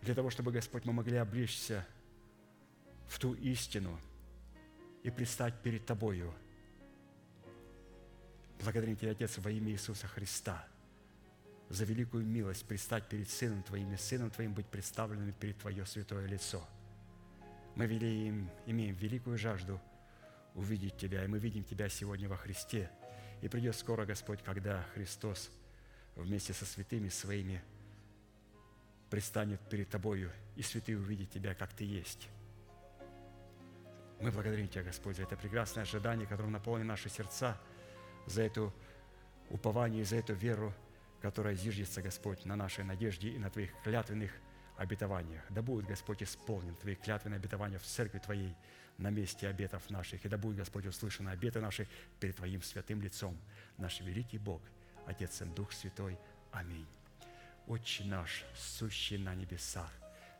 Для того, чтобы, Господь, мы могли облечься в ту истину и предстать перед Тобою. Благодарим Тебя, Отец, во имя Иисуса Христа за великую милость предстать перед Сыном Твоим и Сыном Твоим быть представленным перед Твое святое лицо. Мы имеем, имеем великую жажду увидеть Тебя, и мы видим Тебя сегодня во Христе. И придет скоро, Господь, когда Христос вместе со святыми своими предстанет перед Тобою, и святые увидят Тебя, как Ты есть. Мы благодарим Тебя, Господь, за это прекрасное ожидание, которым наполнено наши сердца, за эту упование и за эту веру, которая зиждется, Господь, на нашей надежде и на Твоих клятвенных обетованиях. Да будет, Господь, исполнен Твои клятвенные обетования в церкви Твоей на месте обетов наших. И да будет, Господь, услышаны обеты наши перед Твоим святым лицом. Наш великий Бог, Отец и Дух Святой. Аминь. Отче наш, сущий на небесах,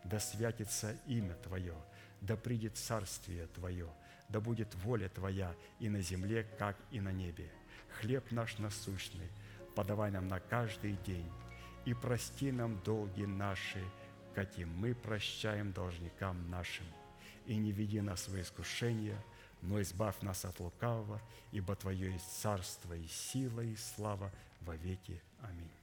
да святится имя Твое, да придет царствие Твое, да будет воля Твоя и на земле, как и на небе. Хлеб наш насущный подавай нам на каждый день, и прости нам долги наши, каким мы прощаем должникам нашим. И не веди нас в искушение, но избавь нас от лукавого, ибо Твое есть царство и сила и слава во веки. Аминь.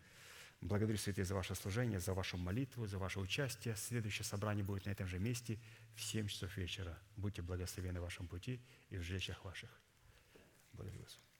Благодарю, святые, за ваше служение, за вашу молитву, за ваше участие. Следующее собрание будет на этом же месте в 7 часов вечера. Будьте благословены в вашем пути и в жилищах ваших. Благодарю вас.